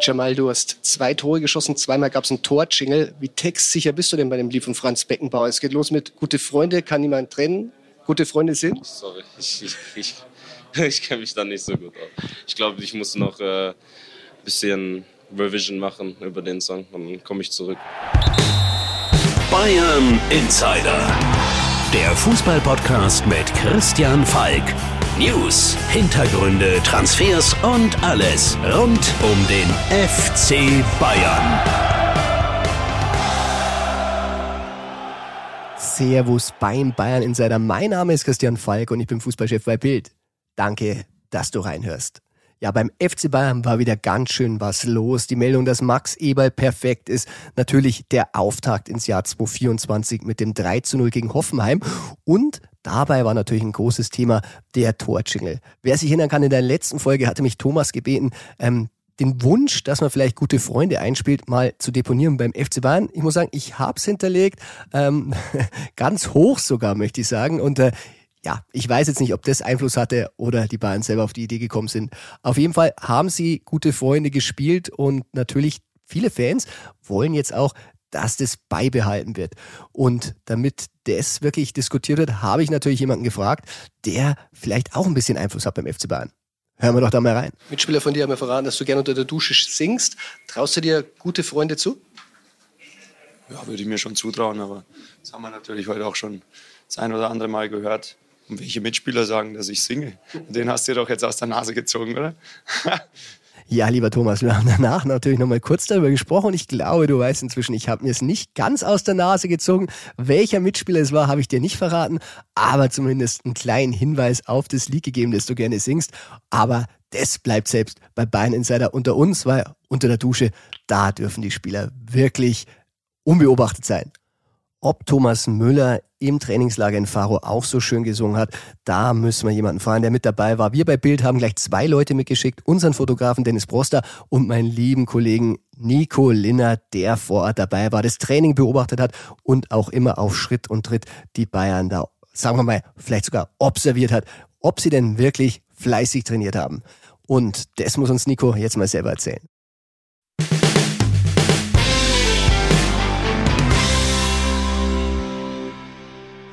Jamal, du hast zwei Tore geschossen, zweimal gab es einen Torjingle. Wie textsicher bist du denn bei dem Lied von Franz Beckenbauer? Es geht los mit gute Freunde, kann niemand trennen. Gute Freunde sind? Sorry, ich, ich, ich, ich kenne mich da nicht so gut aus. Ich glaube, ich muss noch ein äh, bisschen Revision machen über den Song, dann komme ich zurück. Bayern Insider, der Fußballpodcast mit Christian Falk. News, Hintergründe, Transfers und alles rund um den FC Bayern. Servus beim Bayern Insider. Mein Name ist Christian Falk und ich bin Fußballchef bei Bild. Danke, dass du reinhörst. Ja, beim FC Bayern war wieder ganz schön was los. Die Meldung, dass Max Eberl perfekt ist. Natürlich der Auftakt ins Jahr 2024 mit dem 3 zu 0 gegen Hoffenheim. Und Dabei war natürlich ein großes Thema der Torjingle. Wer sich erinnern kann, in der letzten Folge hatte mich Thomas gebeten, ähm, den Wunsch, dass man vielleicht gute Freunde einspielt, mal zu deponieren beim FC Bayern. Ich muss sagen, ich hab's hinterlegt, ähm, ganz hoch sogar, möchte ich sagen. Und äh, ja, ich weiß jetzt nicht, ob das Einfluss hatte oder die Bayern selber auf die Idee gekommen sind. Auf jeden Fall haben sie gute Freunde gespielt und natürlich viele Fans wollen jetzt auch dass das beibehalten wird. Und damit das wirklich diskutiert wird, habe ich natürlich jemanden gefragt, der vielleicht auch ein bisschen Einfluss hat beim FC Bayern. Hören wir doch da mal rein. Mitspieler von dir haben mir verraten, dass du gerne unter der Dusche singst. Traust du dir gute Freunde zu? Ja, würde ich mir schon zutrauen, aber das haben wir natürlich heute auch schon das ein oder andere Mal gehört. Und welche Mitspieler sagen, dass ich singe? Den hast du dir doch jetzt aus der Nase gezogen, oder? Ja, lieber Thomas, wir haben danach natürlich nochmal kurz darüber gesprochen ich glaube, du weißt inzwischen, ich habe mir es nicht ganz aus der Nase gezogen. Welcher Mitspieler es war, habe ich dir nicht verraten, aber zumindest einen kleinen Hinweis auf das Lied gegeben, das du gerne singst. Aber das bleibt selbst bei Bayern Insider unter uns, weil unter der Dusche, da dürfen die Spieler wirklich unbeobachtet sein ob Thomas Müller im Trainingslager in Faro auch so schön gesungen hat. Da müssen wir jemanden fragen, der mit dabei war. Wir bei Bild haben gleich zwei Leute mitgeschickt. Unseren Fotografen Dennis Broster und meinen lieben Kollegen Nico Linner, der vor Ort dabei war, das Training beobachtet hat und auch immer auf Schritt und Tritt die Bayern da, sagen wir mal, vielleicht sogar observiert hat, ob sie denn wirklich fleißig trainiert haben. Und das muss uns Nico jetzt mal selber erzählen.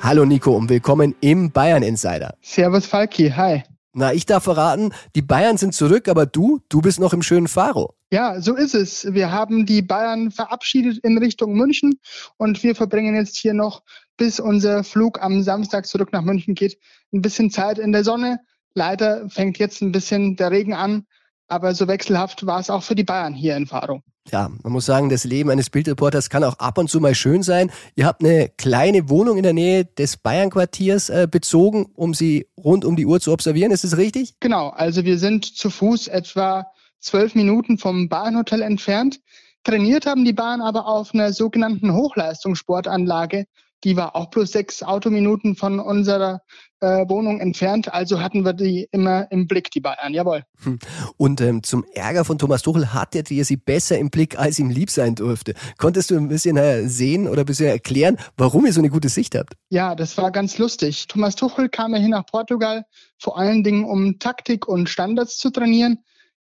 Hallo Nico und willkommen im Bayern Insider. Servus Falki, hi. Na, ich darf verraten, die Bayern sind zurück, aber du, du bist noch im schönen Faro. Ja, so ist es. Wir haben die Bayern verabschiedet in Richtung München und wir verbringen jetzt hier noch, bis unser Flug am Samstag zurück nach München geht, ein bisschen Zeit in der Sonne. Leider fängt jetzt ein bisschen der Regen an, aber so wechselhaft war es auch für die Bayern hier in Faro ja, man muss sagen, das Leben eines Bildreporters kann auch ab und zu mal schön sein. Ihr habt eine kleine Wohnung in der Nähe des Bayern-Quartiers äh, bezogen, um sie rund um die Uhr zu observieren. Ist das richtig? Genau, also wir sind zu Fuß etwa zwölf Minuten vom Bahnhotel entfernt. Trainiert haben die Bahn aber auf einer sogenannten Hochleistungssportanlage die war auch plus sechs Autominuten von unserer äh, Wohnung entfernt. Also hatten wir die immer im Blick, die Bayern. Jawohl. Hm. Und ähm, zum Ärger von Thomas Tuchel hattet ihr sie besser im Blick, als ihm lieb sein durfte. Konntest du ein bisschen äh, sehen oder ein bisschen erklären, warum ihr so eine gute Sicht habt? Ja, das war ganz lustig. Thomas Tuchel kam ja hier nach Portugal, vor allen Dingen um Taktik und Standards zu trainieren.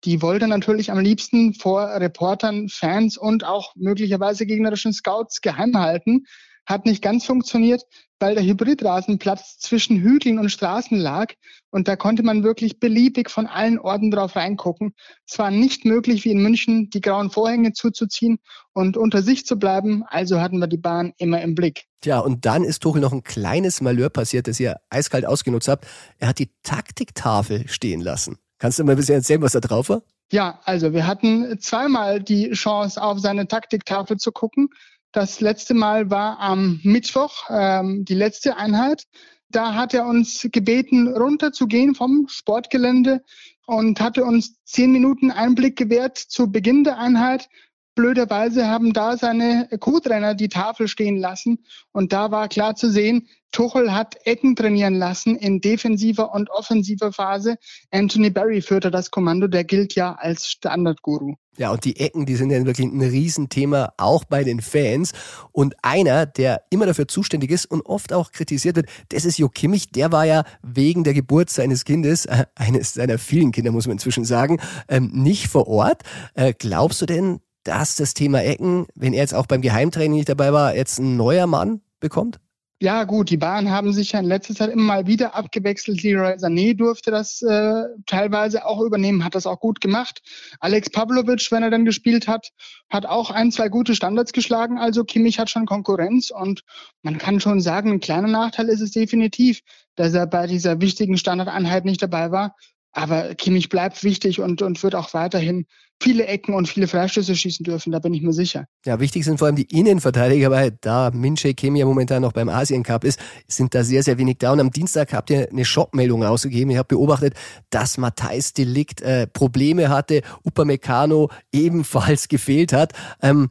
Die wollte natürlich am liebsten vor Reportern, Fans und auch möglicherweise gegnerischen Scouts geheim halten hat nicht ganz funktioniert, weil der Hybridrasenplatz zwischen Hügeln und Straßen lag und da konnte man wirklich beliebig von allen Orten drauf reingucken. Es war nicht möglich, wie in München, die grauen Vorhänge zuzuziehen und unter sich zu bleiben, also hatten wir die Bahn immer im Blick. Tja, und dann ist Tuchel noch ein kleines Malheur passiert, das ihr eiskalt ausgenutzt habt. Er hat die Taktiktafel stehen lassen. Kannst du mal ein bisschen erzählen, was da drauf war? Ja, also wir hatten zweimal die Chance, auf seine Taktiktafel zu gucken. Das letzte Mal war am Mittwoch, ähm, die letzte Einheit. Da hat er uns gebeten, runterzugehen vom Sportgelände und hatte uns zehn Minuten Einblick gewährt zu Beginn der Einheit. Blöderweise haben da seine Co-Trainer die Tafel stehen lassen und da war klar zu sehen, Tuchel hat Ecken trainieren lassen in defensiver und offensiver Phase. Anthony Barry führte das Kommando, der gilt ja als Standardguru. Ja, und die Ecken, die sind ja wirklich ein Riesenthema, auch bei den Fans. Und einer, der immer dafür zuständig ist und oft auch kritisiert wird, das ist Jo Kimmich. Der war ja wegen der Geburt seines Kindes, äh, eines seiner vielen Kinder, muss man inzwischen sagen, ähm, nicht vor Ort. Äh, glaubst du denn, dass das Thema Ecken, wenn er jetzt auch beim Geheimtraining nicht dabei war, jetzt ein neuer Mann bekommt? Ja, gut, die Bayern haben sich ja in letzter Zeit immer mal wieder abgewechselt. Leroy Sané durfte das äh, teilweise auch übernehmen, hat das auch gut gemacht. Alex Pavlovic, wenn er dann gespielt hat, hat auch ein, zwei gute Standards geschlagen. Also Kimmich hat schon Konkurrenz und man kann schon sagen, ein kleiner Nachteil ist es definitiv, dass er bei dieser wichtigen Standardeinheit nicht dabei war. Aber Kimmich bleibt wichtig und, und wird auch weiterhin viele Ecken und viele Freistöße schießen dürfen, da bin ich mir sicher. Ja, wichtig sind vor allem die Innenverteidiger, weil da Minche Kim ja momentan noch beim Asien Cup ist, sind da sehr, sehr wenig da. Und am Dienstag habt ihr eine Schockmeldung rausgegeben. Ich habe beobachtet, dass Matthijs Delikt äh, Probleme hatte, Upamecano ebenfalls gefehlt hat. Ähm,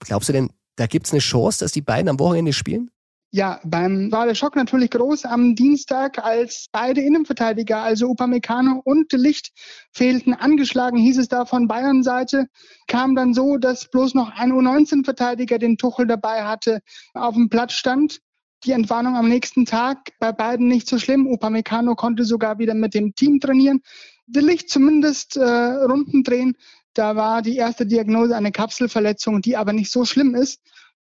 glaubst du denn, da gibt es eine Chance, dass die beiden am Wochenende spielen? Ja, beim war der Schock natürlich groß am Dienstag, als beide Innenverteidiger, also Upamecano und Licht, fehlten. Angeschlagen hieß es da von Bayern Seite. Kam dann so, dass bloß noch ein U19-Verteidiger, den Tuchel dabei hatte, auf dem Platz stand. Die Entwarnung am nächsten Tag bei beiden nicht so schlimm. Upamecano konnte sogar wieder mit dem Team trainieren. De Licht zumindest äh, Runden drehen. Da war die erste Diagnose eine Kapselverletzung, die aber nicht so schlimm ist.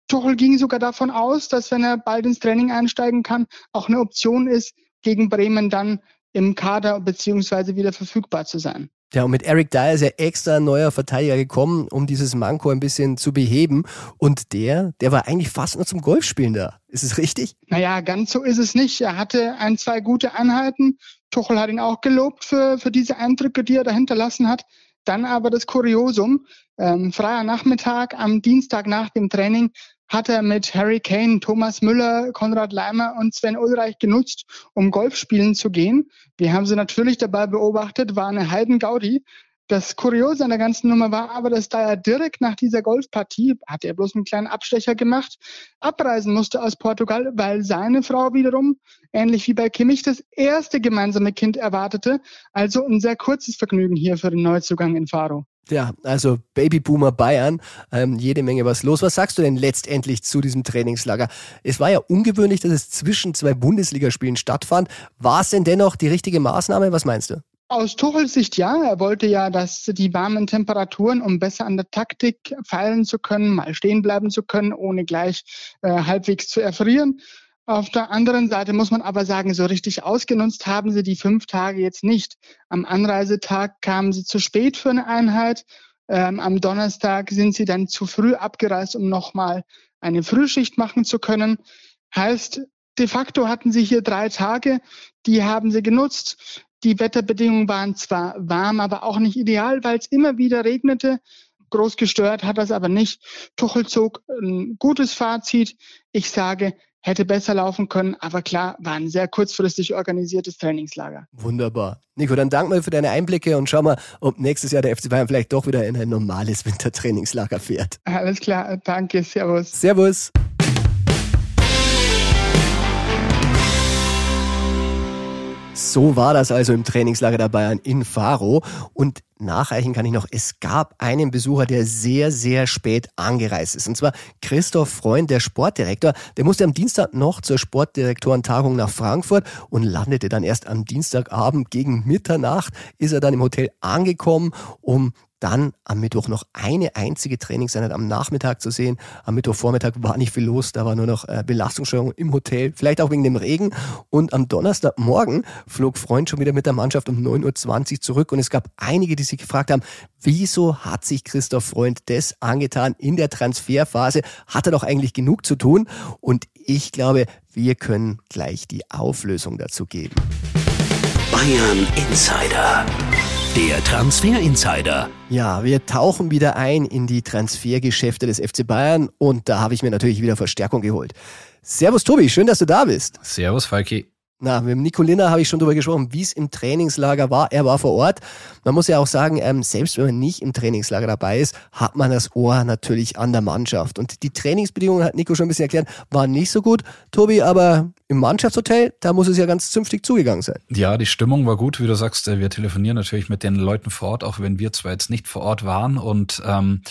Tuchel ging sogar davon aus, dass wenn er bald ins Training einsteigen kann, auch eine Option ist, gegen Bremen dann im Kader beziehungsweise wieder verfügbar zu sein. Ja, und mit Eric Dyer ist ja extra ein neuer Verteidiger gekommen, um dieses Manko ein bisschen zu beheben. Und der, der war eigentlich fast nur zum Golfspielen da. Ist es richtig? Naja, ganz so ist es nicht. Er hatte ein, zwei gute Einheiten. Tuchel hat ihn auch gelobt für, für diese Eindrücke, die er da hinterlassen hat. Dann aber das Kuriosum. Ähm, freier Nachmittag am Dienstag nach dem Training hat er mit Harry Kane, Thomas Müller, Konrad Leimer und Sven Ulreich genutzt, um Golf spielen zu gehen. Wir haben sie natürlich dabei beobachtet, war eine Heidengaudi. Das Kuriose an der ganzen Nummer war aber, dass da er direkt nach dieser Golfpartie, hat er bloß einen kleinen Abstecher gemacht, abreisen musste aus Portugal, weil seine Frau wiederum, ähnlich wie bei Kimmich, das erste gemeinsame Kind erwartete. Also ein sehr kurzes Vergnügen hier für den Neuzugang in Faro. Ja, also Babyboomer Bayern, ähm, jede Menge was los. Was sagst du denn letztendlich zu diesem Trainingslager? Es war ja ungewöhnlich, dass es zwischen zwei Bundesligaspielen stattfand. War es denn dennoch die richtige Maßnahme? Was meinst du? Aus Tuchels Sicht ja. Er wollte ja, dass die warmen Temperaturen, um besser an der Taktik feilen zu können, mal stehen bleiben zu können, ohne gleich äh, halbwegs zu erfrieren. Auf der anderen Seite muss man aber sagen, so richtig ausgenutzt haben sie die fünf Tage jetzt nicht. Am Anreisetag kamen sie zu spät für eine Einheit. Ähm, am Donnerstag sind sie dann zu früh abgereist, um nochmal eine Frühschicht machen zu können. Heißt, de facto hatten sie hier drei Tage, die haben sie genutzt. Die Wetterbedingungen waren zwar warm, aber auch nicht ideal, weil es immer wieder regnete. Groß gestört hat das aber nicht. Tuchel zog ein gutes Fazit. Ich sage, hätte besser laufen können, aber klar, war ein sehr kurzfristig organisiertes Trainingslager. Wunderbar. Nico, dann danke mal für deine Einblicke und schau mal, ob nächstes Jahr der FC Bayern vielleicht doch wieder in ein normales Wintertrainingslager fährt. Alles klar, danke, Servus. Servus. So war das also im Trainingslager der Bayern in Faro. Und nachreichen kann ich noch, es gab einen Besucher, der sehr, sehr spät angereist ist. Und zwar Christoph Freund, der Sportdirektor. Der musste am Dienstag noch zur Sportdirektorentagung nach Frankfurt und landete dann erst am Dienstagabend gegen Mitternacht, ist er dann im Hotel angekommen, um dann am Mittwoch noch eine einzige Trainingseinheit am Nachmittag zu sehen. Am Mittwochvormittag war nicht viel los, da war nur noch äh, Belastungssteuerung im Hotel, vielleicht auch wegen dem Regen. Und am Donnerstagmorgen flog Freund schon wieder mit der Mannschaft um 9.20 Uhr zurück und es gab einige, die sich gefragt haben, wieso hat sich Christoph Freund das angetan in der Transferphase? Hat er doch eigentlich genug zu tun? Und ich glaube, wir können gleich die Auflösung dazu geben. Bayern Insider. Der Transfer Insider. Ja, wir tauchen wieder ein in die Transfergeschäfte des FC Bayern und da habe ich mir natürlich wieder Verstärkung geholt. Servus Tobi, schön, dass du da bist. Servus Falki. Na, mit Nico Linner habe ich schon darüber gesprochen, wie es im Trainingslager war. Er war vor Ort. Man muss ja auch sagen, ähm, selbst wenn man nicht im Trainingslager dabei ist, hat man das Ohr natürlich an der Mannschaft. Und die Trainingsbedingungen, hat Nico schon ein bisschen erklärt, waren nicht so gut, Tobi, aber im Mannschaftshotel, da muss es ja ganz zünftig zugegangen sein. Ja, die Stimmung war gut, wie du sagst. Äh, wir telefonieren natürlich mit den Leuten vor Ort, auch wenn wir zwar jetzt nicht vor Ort waren. Und ähm,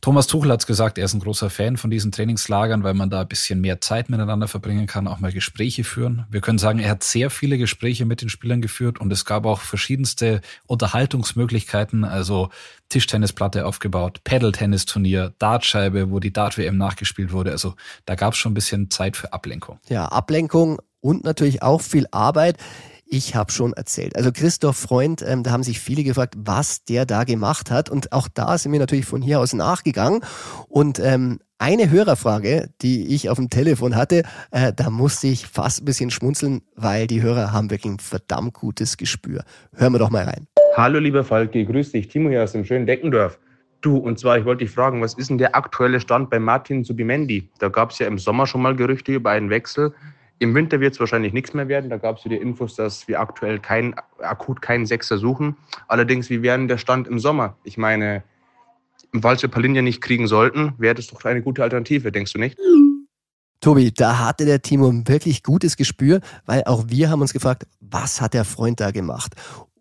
Thomas Tuchel hat gesagt, er ist ein großer Fan von diesen Trainingslagern, weil man da ein bisschen mehr Zeit miteinander verbringen kann, auch mal Gespräche führen. Wir können sagen, er hat sehr viele Gespräche mit den Spielern geführt und es gab auch verschiedenste Unterhaltungsmöglichkeiten, also Tischtennisplatte aufgebaut, Paddle-Tennis-Turnier, Dartscheibe, wo die Dart-WM nachgespielt wurde. Also da gab es schon ein bisschen Zeit für Ablenkung. Ja, Ablenkung und natürlich auch viel Arbeit. Ich habe schon erzählt. Also Christoph Freund, ähm, da haben sich viele gefragt, was der da gemacht hat. Und auch da sind wir natürlich von hier aus nachgegangen. Und ähm, eine Hörerfrage, die ich auf dem Telefon hatte, äh, da musste ich fast ein bisschen schmunzeln, weil die Hörer haben wirklich ein verdammt gutes Gespür. Hören wir doch mal rein. Hallo lieber Falki, grüß dich, Timo hier aus dem schönen Deckendorf. Du, und zwar, ich wollte dich fragen, was ist denn der aktuelle Stand bei Martin Subimendi? Da gab es ja im Sommer schon mal Gerüchte über einen Wechsel. Im Winter wird es wahrscheinlich nichts mehr werden. Da gab es die Infos, dass wir aktuell kein, akut keinen Sechser suchen. Allerdings, wie wäre der Stand im Sommer? Ich meine, falls wir Palinja nicht kriegen sollten, wäre das doch eine gute Alternative, denkst du nicht? Tobi, da hatte der Timo ein wirklich gutes Gespür, weil auch wir haben uns gefragt, was hat der Freund da gemacht?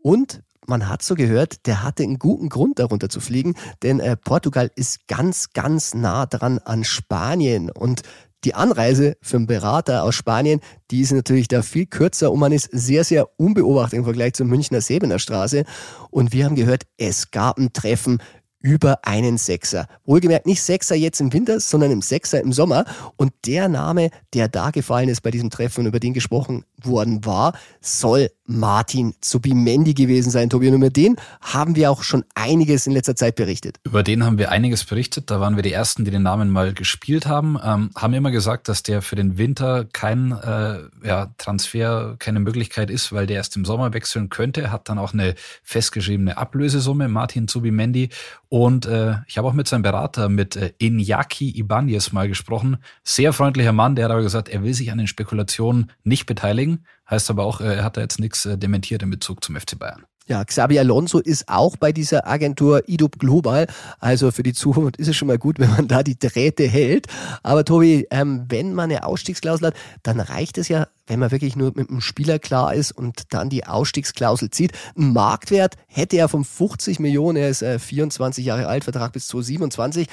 Und man hat so gehört, der hatte einen guten Grund darunter zu fliegen, denn äh, Portugal ist ganz, ganz nah dran an Spanien und die Anreise für einen Berater aus Spanien, die ist natürlich da viel kürzer und man ist sehr, sehr unbeobachtet im Vergleich zur Münchner Sebener Straße. Und wir haben gehört, es gab ein Treffen über einen Sechser. Wohlgemerkt nicht Sechser jetzt im Winter, sondern im Sechser im Sommer. Und der Name, der da gefallen ist bei diesem Treffen und über den gesprochen worden war, soll Martin Zubimendi gewesen sein, Tobi. Und über den haben wir auch schon einiges in letzter Zeit berichtet. Über den haben wir einiges berichtet. Da waren wir die Ersten, die den Namen mal gespielt haben. Ähm, haben immer gesagt, dass der für den Winter kein äh, ja, Transfer, keine Möglichkeit ist, weil der erst im Sommer wechseln könnte. Hat dann auch eine festgeschriebene Ablösesumme, Martin Zubimendi. Und äh, ich habe auch mit seinem Berater, mit äh, Iñaki Ibanez mal gesprochen. Sehr freundlicher Mann, der hat aber gesagt, er will sich an den Spekulationen nicht beteiligen. Heißt aber auch, äh, er hat da jetzt nichts äh, dementiert in Bezug zum FC Bayern. Ja, Xabi Alonso ist auch bei dieser Agentur IDUB Global. Also für die Zukunft ist es schon mal gut, wenn man da die Drähte hält. Aber Tobi, ähm, wenn man eine Ausstiegsklausel hat, dann reicht es ja, wenn man wirklich nur mit einem Spieler klar ist und dann die Ausstiegsklausel zieht. Ein Marktwert hätte er von 50 Millionen, er ist äh, 24 Jahre alt, Vertrag bis 2027.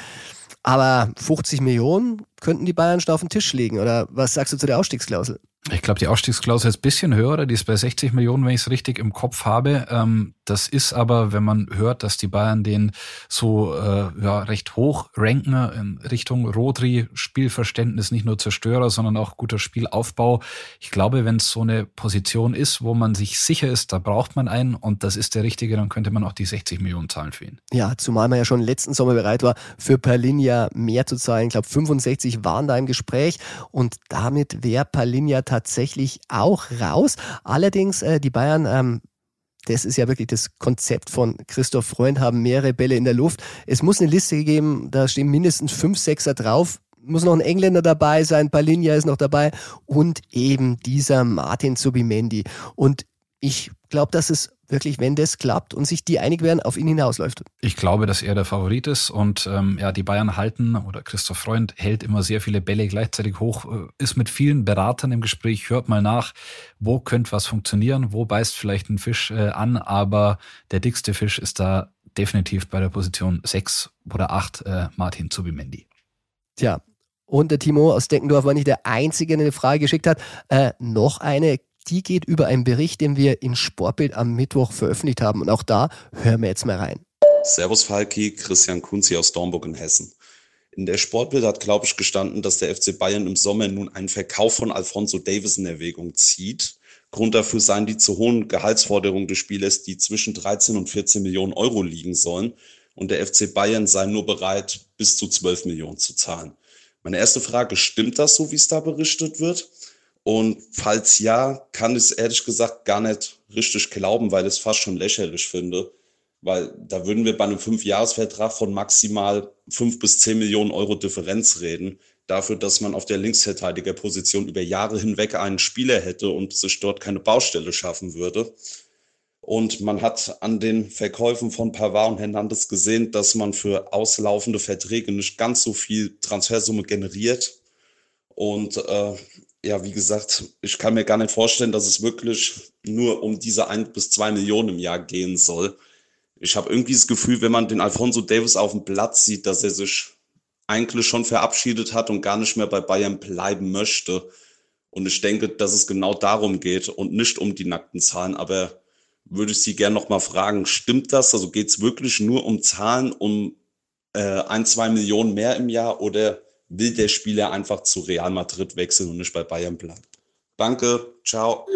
Aber 50 Millionen könnten die Bayern schon auf den Tisch legen. Oder was sagst du zu der Ausstiegsklausel? Ich glaube, die Ausstiegsklausel ist ein bisschen höher, die ist bei 60 Millionen, wenn ich es richtig im Kopf habe. Ähm, das ist aber, wenn man hört, dass die Bayern den so äh, ja, recht hoch ranken in Richtung Rodri, Spielverständnis, nicht nur Zerstörer, sondern auch guter Spielaufbau. Ich glaube, wenn es so eine Position ist, wo man sich sicher ist, da braucht man einen und das ist der richtige, dann könnte man auch die 60 Millionen zahlen für ihn. Ja, zumal man ja schon letzten Sommer bereit war, für Palinja mehr zu zahlen. Ich glaube, 65 waren da im Gespräch und damit wäre Palinja tatsächlich auch raus. Allerdings, äh, die Bayern ähm, das ist ja wirklich das Konzept von Christoph Freund, haben mehrere Bälle in der Luft. Es muss eine Liste geben, da stehen mindestens fünf Sechser drauf. Muss noch ein Engländer dabei sein, Palinja ist noch dabei und eben dieser Martin Zubimendi. Und ich glaube, dass es wirklich, wenn das klappt und sich die einig werden, auf ihn hinausläuft. Ich glaube, dass er der Favorit ist und ähm, ja, die Bayern halten oder Christoph Freund hält immer sehr viele Bälle gleichzeitig hoch, äh, ist mit vielen Beratern im Gespräch, hört mal nach, wo könnte was funktionieren, wo beißt vielleicht ein Fisch äh, an, aber der dickste Fisch ist da definitiv bei der Position 6 oder 8 äh, Martin Zubimendi. Tja, und der Timo aus Deckendorf war nicht der Einzige, der eine Frage geschickt hat. Äh, noch eine die geht über einen Bericht, den wir in Sportbild am Mittwoch veröffentlicht haben. Und auch da hören wir jetzt mal rein. Servus Falki, Christian Kunzi aus Dornburg in Hessen. In der Sportbild hat, glaube ich, gestanden, dass der FC Bayern im Sommer nun einen Verkauf von Alfonso Davis in Erwägung zieht. Grund dafür seien die zu hohen Gehaltsforderungen des Spielers, die zwischen 13 und 14 Millionen Euro liegen sollen. Und der FC Bayern sei nur bereit, bis zu 12 Millionen zu zahlen. Meine erste Frage, stimmt das so, wie es da berichtet wird? Und falls ja, kann ich es ehrlich gesagt gar nicht richtig glauben, weil ich es fast schon lächerlich finde. Weil da würden wir bei einem Fünfjahresvertrag von maximal fünf bis zehn Millionen Euro Differenz reden. dafür, dass man auf der Linksverteidigerposition über Jahre hinweg einen Spieler hätte und sich dort keine Baustelle schaffen würde. Und man hat an den Verkäufen von Pavard und Hernandez gesehen, dass man für auslaufende Verträge nicht ganz so viel Transfersumme generiert. Und äh, ja, wie gesagt, ich kann mir gar nicht vorstellen, dass es wirklich nur um diese ein bis zwei Millionen im Jahr gehen soll. Ich habe irgendwie das Gefühl, wenn man den Alfonso Davis auf dem Platz sieht, dass er sich eigentlich schon verabschiedet hat und gar nicht mehr bei Bayern bleiben möchte. Und ich denke, dass es genau darum geht und nicht um die nackten Zahlen. Aber würde ich Sie gerne noch mal fragen, stimmt das? Also geht es wirklich nur um Zahlen, um äh, ein, zwei Millionen mehr im Jahr oder will der Spieler einfach zu Real Madrid wechseln und nicht bei Bayern bleiben? Danke, ciao.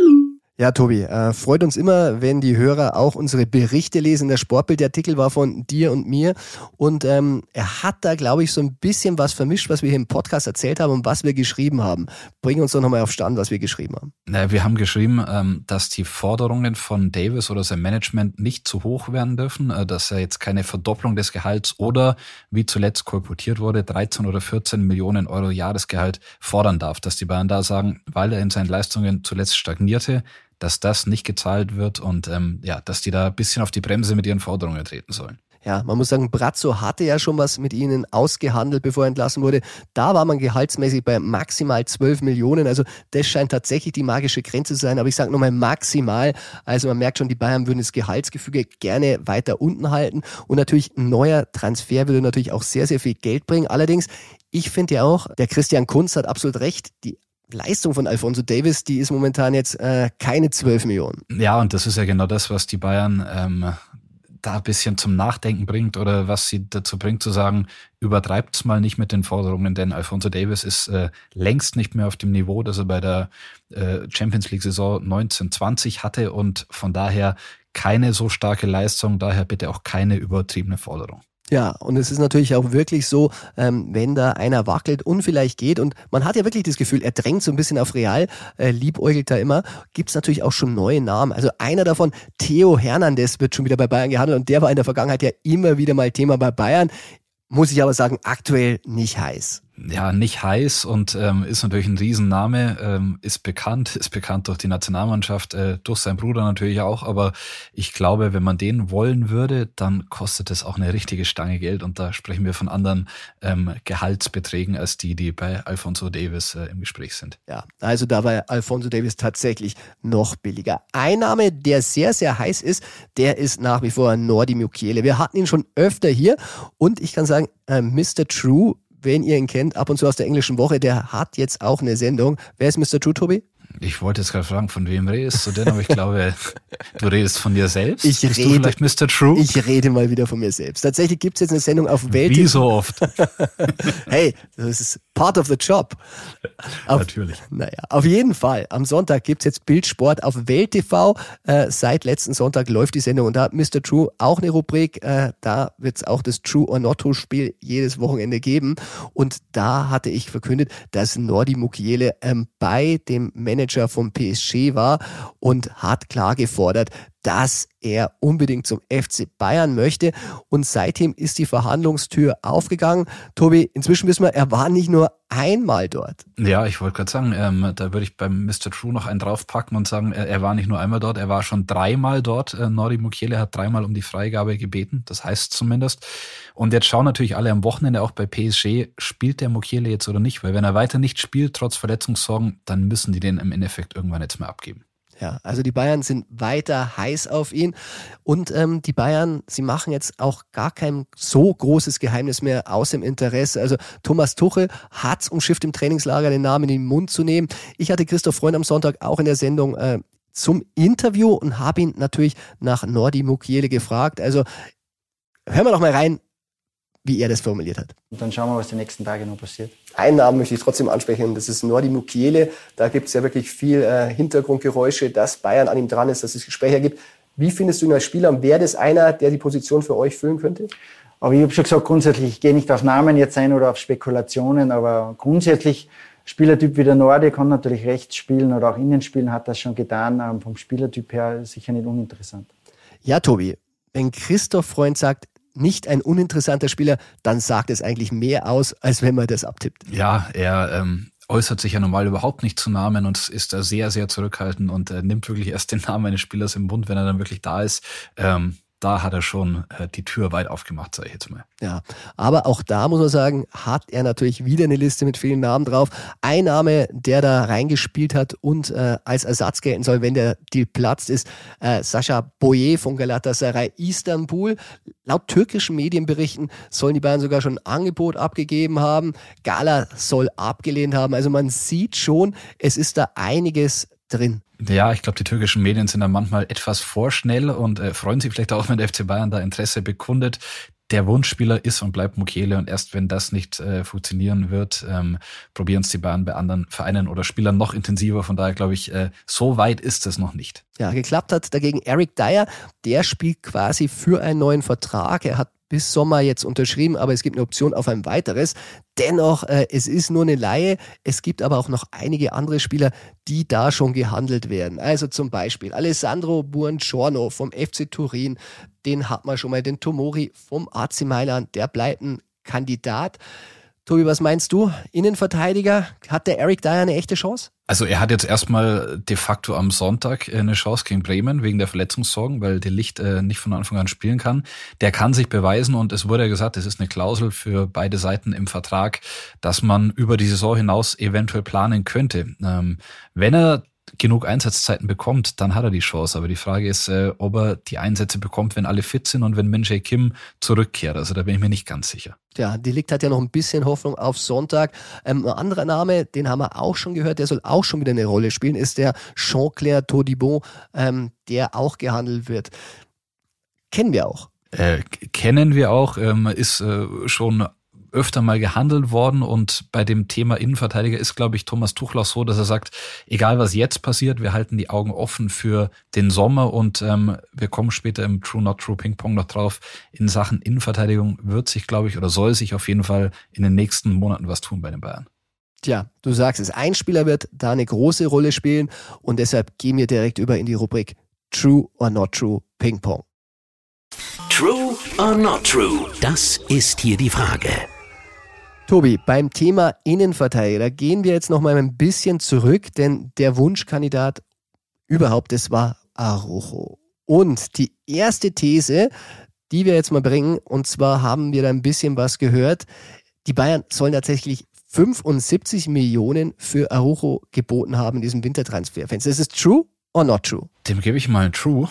Ja, Tobi, äh, freut uns immer, wenn die Hörer auch unsere Berichte lesen. Der Sportbildartikel war von dir und mir und ähm, er hat da, glaube ich, so ein bisschen was vermischt, was wir hier im Podcast erzählt haben und was wir geschrieben haben. Bring uns doch nochmal auf Stand, was wir geschrieben haben. Na, wir haben geschrieben, ähm, dass die Forderungen von Davis oder sein Management nicht zu hoch werden dürfen, äh, dass er jetzt keine Verdopplung des Gehalts oder, wie zuletzt kolportiert wurde, 13 oder 14 Millionen Euro Jahresgehalt fordern darf. Dass die Bayern da sagen, weil er in seinen Leistungen zuletzt stagnierte, dass das nicht gezahlt wird und ähm, ja, dass die da ein bisschen auf die Bremse mit ihren Forderungen treten sollen. Ja, man muss sagen, Brazzo hatte ja schon was mit ihnen ausgehandelt, bevor er entlassen wurde. Da war man gehaltsmäßig bei maximal 12 Millionen. Also das scheint tatsächlich die magische Grenze zu sein. Aber ich sage nochmal maximal. Also man merkt schon, die Bayern würden das Gehaltsgefüge gerne weiter unten halten. Und natürlich ein neuer Transfer würde natürlich auch sehr, sehr viel Geld bringen. Allerdings, ich finde ja auch, der Christian Kunz hat absolut recht. Die Leistung von Alfonso Davis, die ist momentan jetzt äh, keine 12 Millionen. Ja, und das ist ja genau das, was die Bayern ähm, da ein bisschen zum Nachdenken bringt oder was sie dazu bringt zu sagen, übertreibt's mal nicht mit den Forderungen, denn Alfonso Davis ist äh, längst nicht mehr auf dem Niveau, das er bei der äh, Champions League Saison 1920 hatte und von daher keine so starke Leistung, daher bitte auch keine übertriebene Forderung. Ja, und es ist natürlich auch wirklich so, ähm, wenn da einer wackelt und vielleicht geht und man hat ja wirklich das Gefühl, er drängt so ein bisschen auf Real, äh, liebäugelt da immer, gibt's natürlich auch schon neue Namen. Also einer davon, Theo Hernandez, wird schon wieder bei Bayern gehandelt und der war in der Vergangenheit ja immer wieder mal Thema bei Bayern. Muss ich aber sagen, aktuell nicht heiß ja, nicht heiß und ähm, ist natürlich ein Riesenname, ähm, ist bekannt, ist bekannt durch die Nationalmannschaft, äh, durch seinen Bruder natürlich auch, aber ich glaube, wenn man den wollen würde, dann kostet es auch eine richtige Stange Geld und da sprechen wir von anderen ähm, Gehaltsbeträgen als die, die bei Alfonso Davis äh, im Gespräch sind. Ja, also da war Alfonso Davis tatsächlich noch billiger. Ein Name, der sehr, sehr heiß ist, der ist nach wie vor Nordi Mukiele. Wir hatten ihn schon öfter hier und ich kann sagen, äh, Mr. True wenn ihr ihn kennt, ab und zu aus der englischen Woche, der hat jetzt auch eine Sendung. Wer ist Mr. True, Tobi? Ich wollte jetzt gerade fragen, von wem redest du denn, aber ich glaube, du redest von dir selbst. Ich Bist rede, vielleicht Mr. True? Ich rede mal wieder von mir selbst. Tatsächlich gibt es jetzt eine Sendung auf Welt. Wie so oft. hey, das ist part of the job. Auf, Natürlich. Naja, auf jeden Fall. Am Sonntag gibt es jetzt Bildsport auf Welt TV. Äh, seit letzten Sonntag läuft die Sendung und da hat Mr. True auch eine Rubrik. Äh, da wird es auch das True or Not Spiel jedes Wochenende geben. Und da hatte ich verkündet, dass Nordi Mukiele ähm, bei dem Manager vom PSG war und hat klar gefordert, dass er unbedingt zum FC Bayern möchte. Und seitdem ist die Verhandlungstür aufgegangen. Tobi, inzwischen wissen wir, er war nicht nur einmal dort. Ja, ich wollte gerade sagen, ähm, da würde ich beim Mr. True noch einen draufpacken und sagen, er, er, war nicht nur einmal dort, er war schon dreimal dort. Äh, Nori Mukiele hat dreimal um die Freigabe gebeten, das heißt zumindest. Und jetzt schauen natürlich alle am Wochenende auch bei PSG, spielt der Mukiele jetzt oder nicht? Weil wenn er weiter nicht spielt, trotz Verletzungssorgen, dann müssen die den im Endeffekt irgendwann jetzt mal abgeben. Ja, also die Bayern sind weiter heiß auf ihn und ähm, die Bayern, sie machen jetzt auch gar kein so großes Geheimnis mehr aus dem Interesse. Also Thomas Tuchel hat's umschifft im Trainingslager, den Namen in den Mund zu nehmen. Ich hatte Christoph Freund am Sonntag auch in der Sendung äh, zum Interview und habe ihn natürlich nach Nordi Mukiele gefragt. Also hören wir doch mal rein, wie er das formuliert hat. Und dann schauen wir, was die nächsten Tage noch passiert. Einen Namen möchte ich trotzdem ansprechen, das ist Nordi Mukiele. Da gibt es ja wirklich viel äh, Hintergrundgeräusche, dass Bayern an ihm dran ist, dass es Gespräche gibt. Wie findest du ihn als Spieler und wäre das einer, der die Position für euch füllen könnte? Aber ich habe schon gesagt, grundsätzlich, ich gehe nicht auf Namen jetzt ein oder auf Spekulationen, aber grundsätzlich Spielertyp wie der Nordi kann natürlich rechts spielen oder auch innen spielen, hat das schon getan. Ähm, vom Spielertyp her sicher nicht uninteressant. Ja, Tobi, wenn Christoph Freund sagt, nicht ein uninteressanter Spieler, dann sagt es eigentlich mehr aus, als wenn man das abtippt. Ja, er ähm, äußert sich ja normal überhaupt nicht zu Namen und ist da sehr, sehr zurückhaltend und äh, nimmt wirklich erst den Namen eines Spielers im Mund, wenn er dann wirklich da ist. Ähm, da hat er schon äh, die Tür weit aufgemacht, sage ich jetzt mal. Ja, aber auch da muss man sagen, hat er natürlich wieder eine Liste mit vielen Namen drauf. Ein Name, der da reingespielt hat und äh, als Ersatz gelten soll, wenn der Deal platzt, ist äh, Sascha Boye von Galatasaray Istanbul. Laut türkischen Medienberichten sollen die Bayern sogar schon ein Angebot abgegeben haben. Gala soll abgelehnt haben. Also man sieht schon, es ist da einiges drin. Ja, ich glaube, die türkischen Medien sind da manchmal etwas vorschnell und äh, freuen sich vielleicht auch, wenn der FC Bayern da Interesse bekundet. Der Wunschspieler ist und bleibt Mukele und erst wenn das nicht äh, funktionieren wird, ähm, probieren es die Bayern bei anderen Vereinen oder Spielern noch intensiver. Von daher glaube ich, äh, so weit ist es noch nicht. Ja, geklappt hat dagegen Eric Dyer. Der spielt quasi für einen neuen Vertrag. Er hat bis Sommer jetzt unterschrieben, aber es gibt eine Option auf ein weiteres. Dennoch, äh, es ist nur eine Laie. Es gibt aber auch noch einige andere Spieler, die da schon gehandelt werden. Also zum Beispiel Alessandro Buongiorno vom FC Turin, den hat man schon mal, den Tomori vom AC Mailand, der bleibt ein Kandidat. Tobi, was meinst du? Innenverteidiger, hat der Eric Dyer eine echte Chance? Also er hat jetzt erstmal de facto am Sonntag eine Chance gegen Bremen wegen der Verletzungssorgen, weil der Licht äh, nicht von Anfang an spielen kann. Der kann sich beweisen und es wurde ja gesagt, es ist eine Klausel für beide Seiten im Vertrag, dass man über die Saison hinaus eventuell planen könnte. Ähm, wenn er genug Einsatzzeiten bekommt, dann hat er die Chance. Aber die Frage ist, äh, ob er die Einsätze bekommt, wenn alle fit sind und wenn Min Jae Kim zurückkehrt. Also da bin ich mir nicht ganz sicher. Ja, Delikt hat ja noch ein bisschen Hoffnung auf Sonntag. Ähm, ein anderer Name, den haben wir auch schon gehört, der soll auch schon wieder eine Rolle spielen, ist der Jean-Claire Todibon, ähm, der auch gehandelt wird. Kennen wir auch. Äh, kennen wir auch, ähm, ist äh, schon öfter mal gehandelt worden und bei dem Thema Innenverteidiger ist, glaube ich, Thomas Tuchel auch so, dass er sagt, egal was jetzt passiert, wir halten die Augen offen für den Sommer und ähm, wir kommen später im True Not True Ping Pong noch drauf. In Sachen Innenverteidigung wird sich, glaube ich, oder soll sich auf jeden Fall in den nächsten Monaten was tun bei den Bayern. Tja, du sagst es, ein Spieler wird da eine große Rolle spielen und deshalb gehen wir direkt über in die Rubrik True or Not True Ping Pong. True or not true? Das ist hier die Frage. Tobi, beim Thema Innenverteidiger gehen wir jetzt noch mal ein bisschen zurück, denn der Wunschkandidat überhaupt, das war Arojo. Und die erste These, die wir jetzt mal bringen, und zwar haben wir da ein bisschen was gehört, die Bayern sollen tatsächlich 75 Millionen für Arujo geboten haben in diesem Wintertransferfenster. Ist es true or not true? Dem gebe ich mal ein True.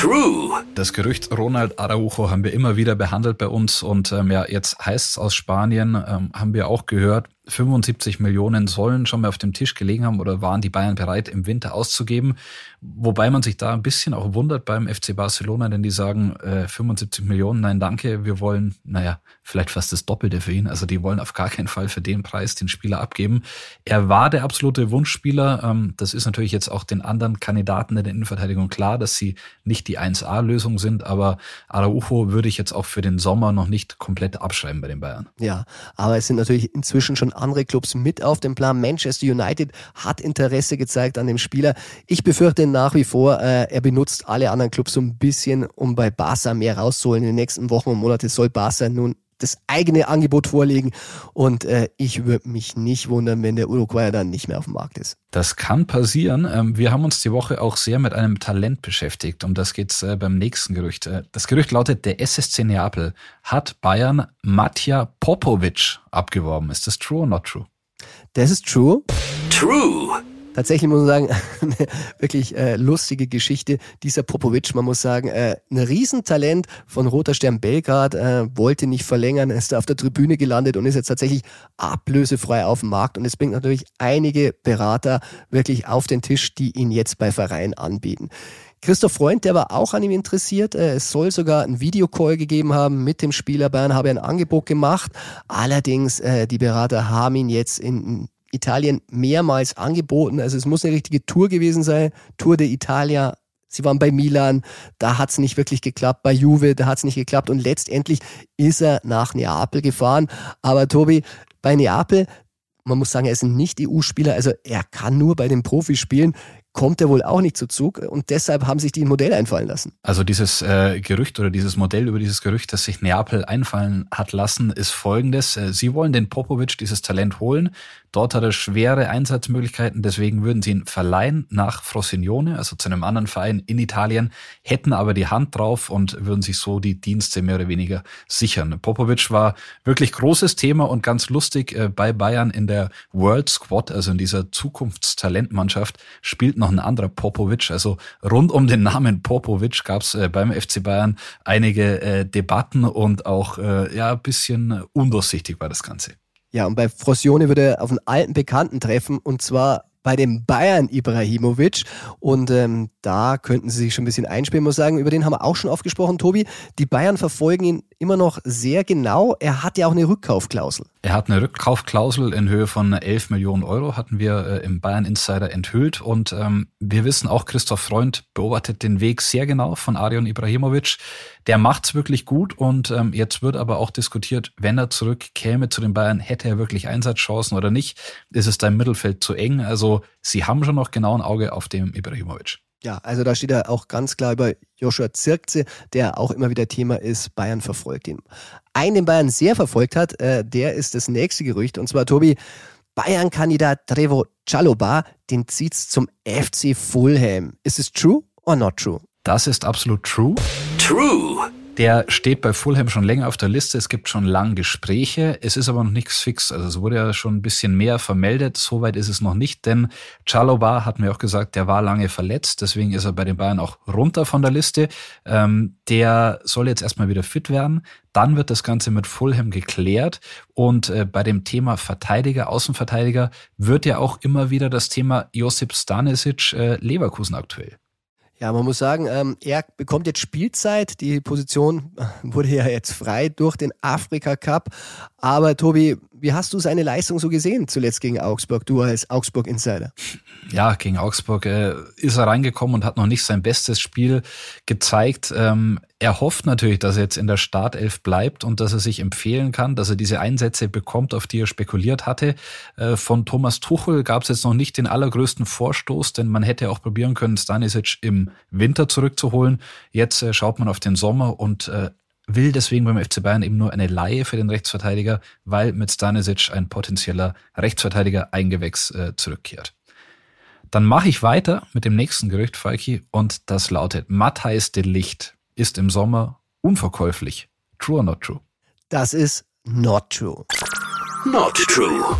True. Das Gerücht Ronald Araujo haben wir immer wieder behandelt bei uns und ähm, ja, jetzt heißt es aus Spanien, ähm, haben wir auch gehört, 75 Millionen sollen schon mal auf dem Tisch gelegen haben oder waren die Bayern bereit, im Winter auszugeben. Wobei man sich da ein bisschen auch wundert beim FC Barcelona, denn die sagen äh, 75 Millionen, nein, danke, wir wollen, naja, vielleicht fast das Doppelte für ihn. Also die wollen auf gar keinen Fall für den Preis den Spieler abgeben. Er war der absolute Wunschspieler. Ähm, das ist natürlich jetzt auch den anderen Kandidaten in der Innenverteidigung klar, dass sie nicht die 1A-Lösung sind, aber Araujo würde ich jetzt auch für den Sommer noch nicht komplett abschreiben bei den Bayern. Ja, aber es sind natürlich inzwischen schon andere Clubs mit auf dem Plan. Manchester United hat Interesse gezeigt an dem Spieler. Ich befürchte nach wie vor, äh, er benutzt alle anderen Clubs so ein bisschen, um bei Barca mehr rauszuholen. In den nächsten Wochen und Monaten soll Barca nun das eigene Angebot vorlegen. Und äh, ich würde mich nicht wundern, wenn der Uruguayer dann nicht mehr auf dem Markt ist. Das kann passieren. Ähm, wir haben uns die Woche auch sehr mit einem Talent beschäftigt. Um das geht's äh, beim nächsten Gerücht. Äh, das Gerücht lautet, der SSC Neapel hat Bayern Matja Popovic abgeworben. Ist das true or not true? Das ist true. True. Tatsächlich muss man sagen, eine wirklich äh, lustige Geschichte. Dieser Popovic, man muss sagen, äh, ein Riesentalent von Roter Stern Belgrad, äh, wollte nicht verlängern, ist auf der Tribüne gelandet und ist jetzt tatsächlich ablösefrei auf dem Markt. Und es bringt natürlich einige Berater wirklich auf den Tisch, die ihn jetzt bei Vereinen anbieten. Christoph Freund, der war auch an ihm interessiert. Äh, es soll sogar ein Videocall gegeben haben mit dem Spieler. Bayern habe ein Angebot gemacht. Allerdings, äh, die Berater haben ihn jetzt in Italien mehrmals angeboten. Also es muss eine richtige Tour gewesen sein. Tour de Italia. Sie waren bei Milan, da hat es nicht wirklich geklappt. Bei Juve, da hat es nicht geklappt. Und letztendlich ist er nach Neapel gefahren. Aber Tobi, bei Neapel, man muss sagen, er ist ein Nicht-EU-Spieler, also er kann nur bei den Profis spielen. Kommt er wohl auch nicht zu Zug und deshalb haben sich die ein Modell einfallen lassen. Also dieses äh, Gerücht oder dieses Modell über dieses Gerücht, das sich Neapel einfallen hat lassen, ist folgendes. Äh, sie wollen den Popovic, dieses Talent holen. Dort hat er schwere Einsatzmöglichkeiten, deswegen würden sie ihn verleihen nach Frosinone, also zu einem anderen Verein in Italien, hätten aber die Hand drauf und würden sich so die Dienste mehr oder weniger sichern. Popovic war wirklich großes Thema und ganz lustig äh, bei Bayern in der World Squad, also in dieser Zukunftstalentmannschaft, spielt noch ein anderer Popovic. Also rund um den Namen Popovic gab es äh, beim FC Bayern einige äh, Debatten und auch äh, ja ein bisschen undurchsichtig war das Ganze. Ja, und bei Frosione würde er auf einen alten Bekannten treffen und zwar bei dem Bayern Ibrahimovic. Und ähm, da könnten sie sich schon ein bisschen einspielen, muss sagen. Über den haben wir auch schon oft gesprochen, Tobi. Die Bayern verfolgen ihn immer noch sehr genau. Er hat ja auch eine Rückkaufklausel. Er hat eine Rückkaufklausel in Höhe von 11 Millionen Euro, hatten wir äh, im Bayern Insider enthüllt. Und ähm, wir wissen auch, Christoph Freund beobachtet den Weg sehr genau von Arion Ibrahimovic. Der macht's wirklich gut und ähm, jetzt wird aber auch diskutiert, wenn er zurückkäme zu den Bayern, hätte er wirklich Einsatzchancen oder nicht? Ist es da im Mittelfeld zu eng? Also sie haben schon noch genau ein Auge auf dem Ibrahimovic. Ja, also da steht er auch ganz klar über Joshua Zirkze, der auch immer wieder Thema ist. Bayern verfolgt ihn. Einen, den Bayern sehr verfolgt hat, äh, der ist das nächste Gerücht. Und zwar, Tobi, Bayern-Kandidat Trevo Chaloba, den zieht's zum FC Fulham. Ist es true or not true? Das ist absolut true. True. Der steht bei Fulham schon länger auf der Liste. Es gibt schon lange Gespräche. Es ist aber noch nichts fix. Also es wurde ja schon ein bisschen mehr vermeldet. Soweit ist es noch nicht, denn Chaloba hat mir auch gesagt, der war lange verletzt. Deswegen ist er bei den Bayern auch runter von der Liste. Ähm, der soll jetzt erstmal wieder fit werden. Dann wird das Ganze mit Fulham geklärt. Und äh, bei dem Thema Verteidiger, Außenverteidiger wird ja auch immer wieder das Thema Josip Stanisic äh, Leverkusen aktuell. Ja, man muss sagen, ähm, er bekommt jetzt Spielzeit. Die Position wurde ja jetzt frei durch den Afrika Cup. Aber Tobi, wie hast du seine Leistung so gesehen zuletzt gegen Augsburg, du als Augsburg-Insider? Ja, gegen Augsburg äh, ist er reingekommen und hat noch nicht sein bestes Spiel gezeigt. Ähm, er hofft natürlich, dass er jetzt in der Startelf bleibt und dass er sich empfehlen kann, dass er diese Einsätze bekommt, auf die er spekuliert hatte. Äh, von Thomas Tuchel gab es jetzt noch nicht den allergrößten Vorstoß, denn man hätte auch probieren können, Stanisic im Winter zurückzuholen. Jetzt äh, schaut man auf den Sommer und äh, will deswegen beim FC Bayern eben nur eine Laie für den Rechtsverteidiger, weil mit Stanisic ein potenzieller Rechtsverteidiger Eingewächs äh, zurückkehrt. Dann mache ich weiter mit dem nächsten Gerücht, Falki, und das lautet, Matthijs de Licht ist im Sommer unverkäuflich. True or not true? Das ist not true. Not true.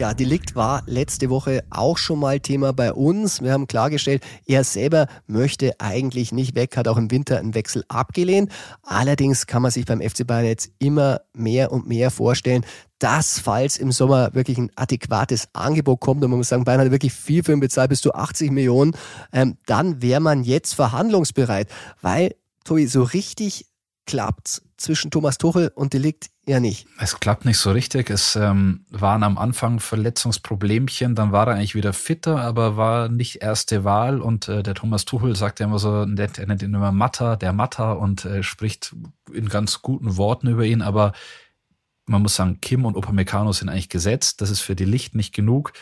Ja, Delikt war letzte Woche auch schon mal Thema bei uns. Wir haben klargestellt, er selber möchte eigentlich nicht weg, hat auch im Winter einen Wechsel abgelehnt. Allerdings kann man sich beim FC Bayern jetzt immer mehr und mehr vorstellen, dass, falls im Sommer wirklich ein adäquates Angebot kommt, und man muss sagen, Bayern hat wirklich viel für ihn bezahlt, bis zu 80 Millionen, ähm, dann wäre man jetzt verhandlungsbereit, weil, Tobi, so richtig klappt zwischen Thomas Tuchel und Delikt ja nicht. Es klappt nicht so richtig. Es ähm, waren am Anfang Verletzungsproblemchen, dann war er eigentlich wieder fitter, aber war nicht erste Wahl. Und äh, der Thomas Tuchel sagt ja immer so, er nennt ihn immer Matter, der Matter und äh, spricht in ganz guten Worten über ihn. Aber man muss sagen, Kim und Upamecano sind eigentlich gesetzt. Das ist für die Licht nicht genug.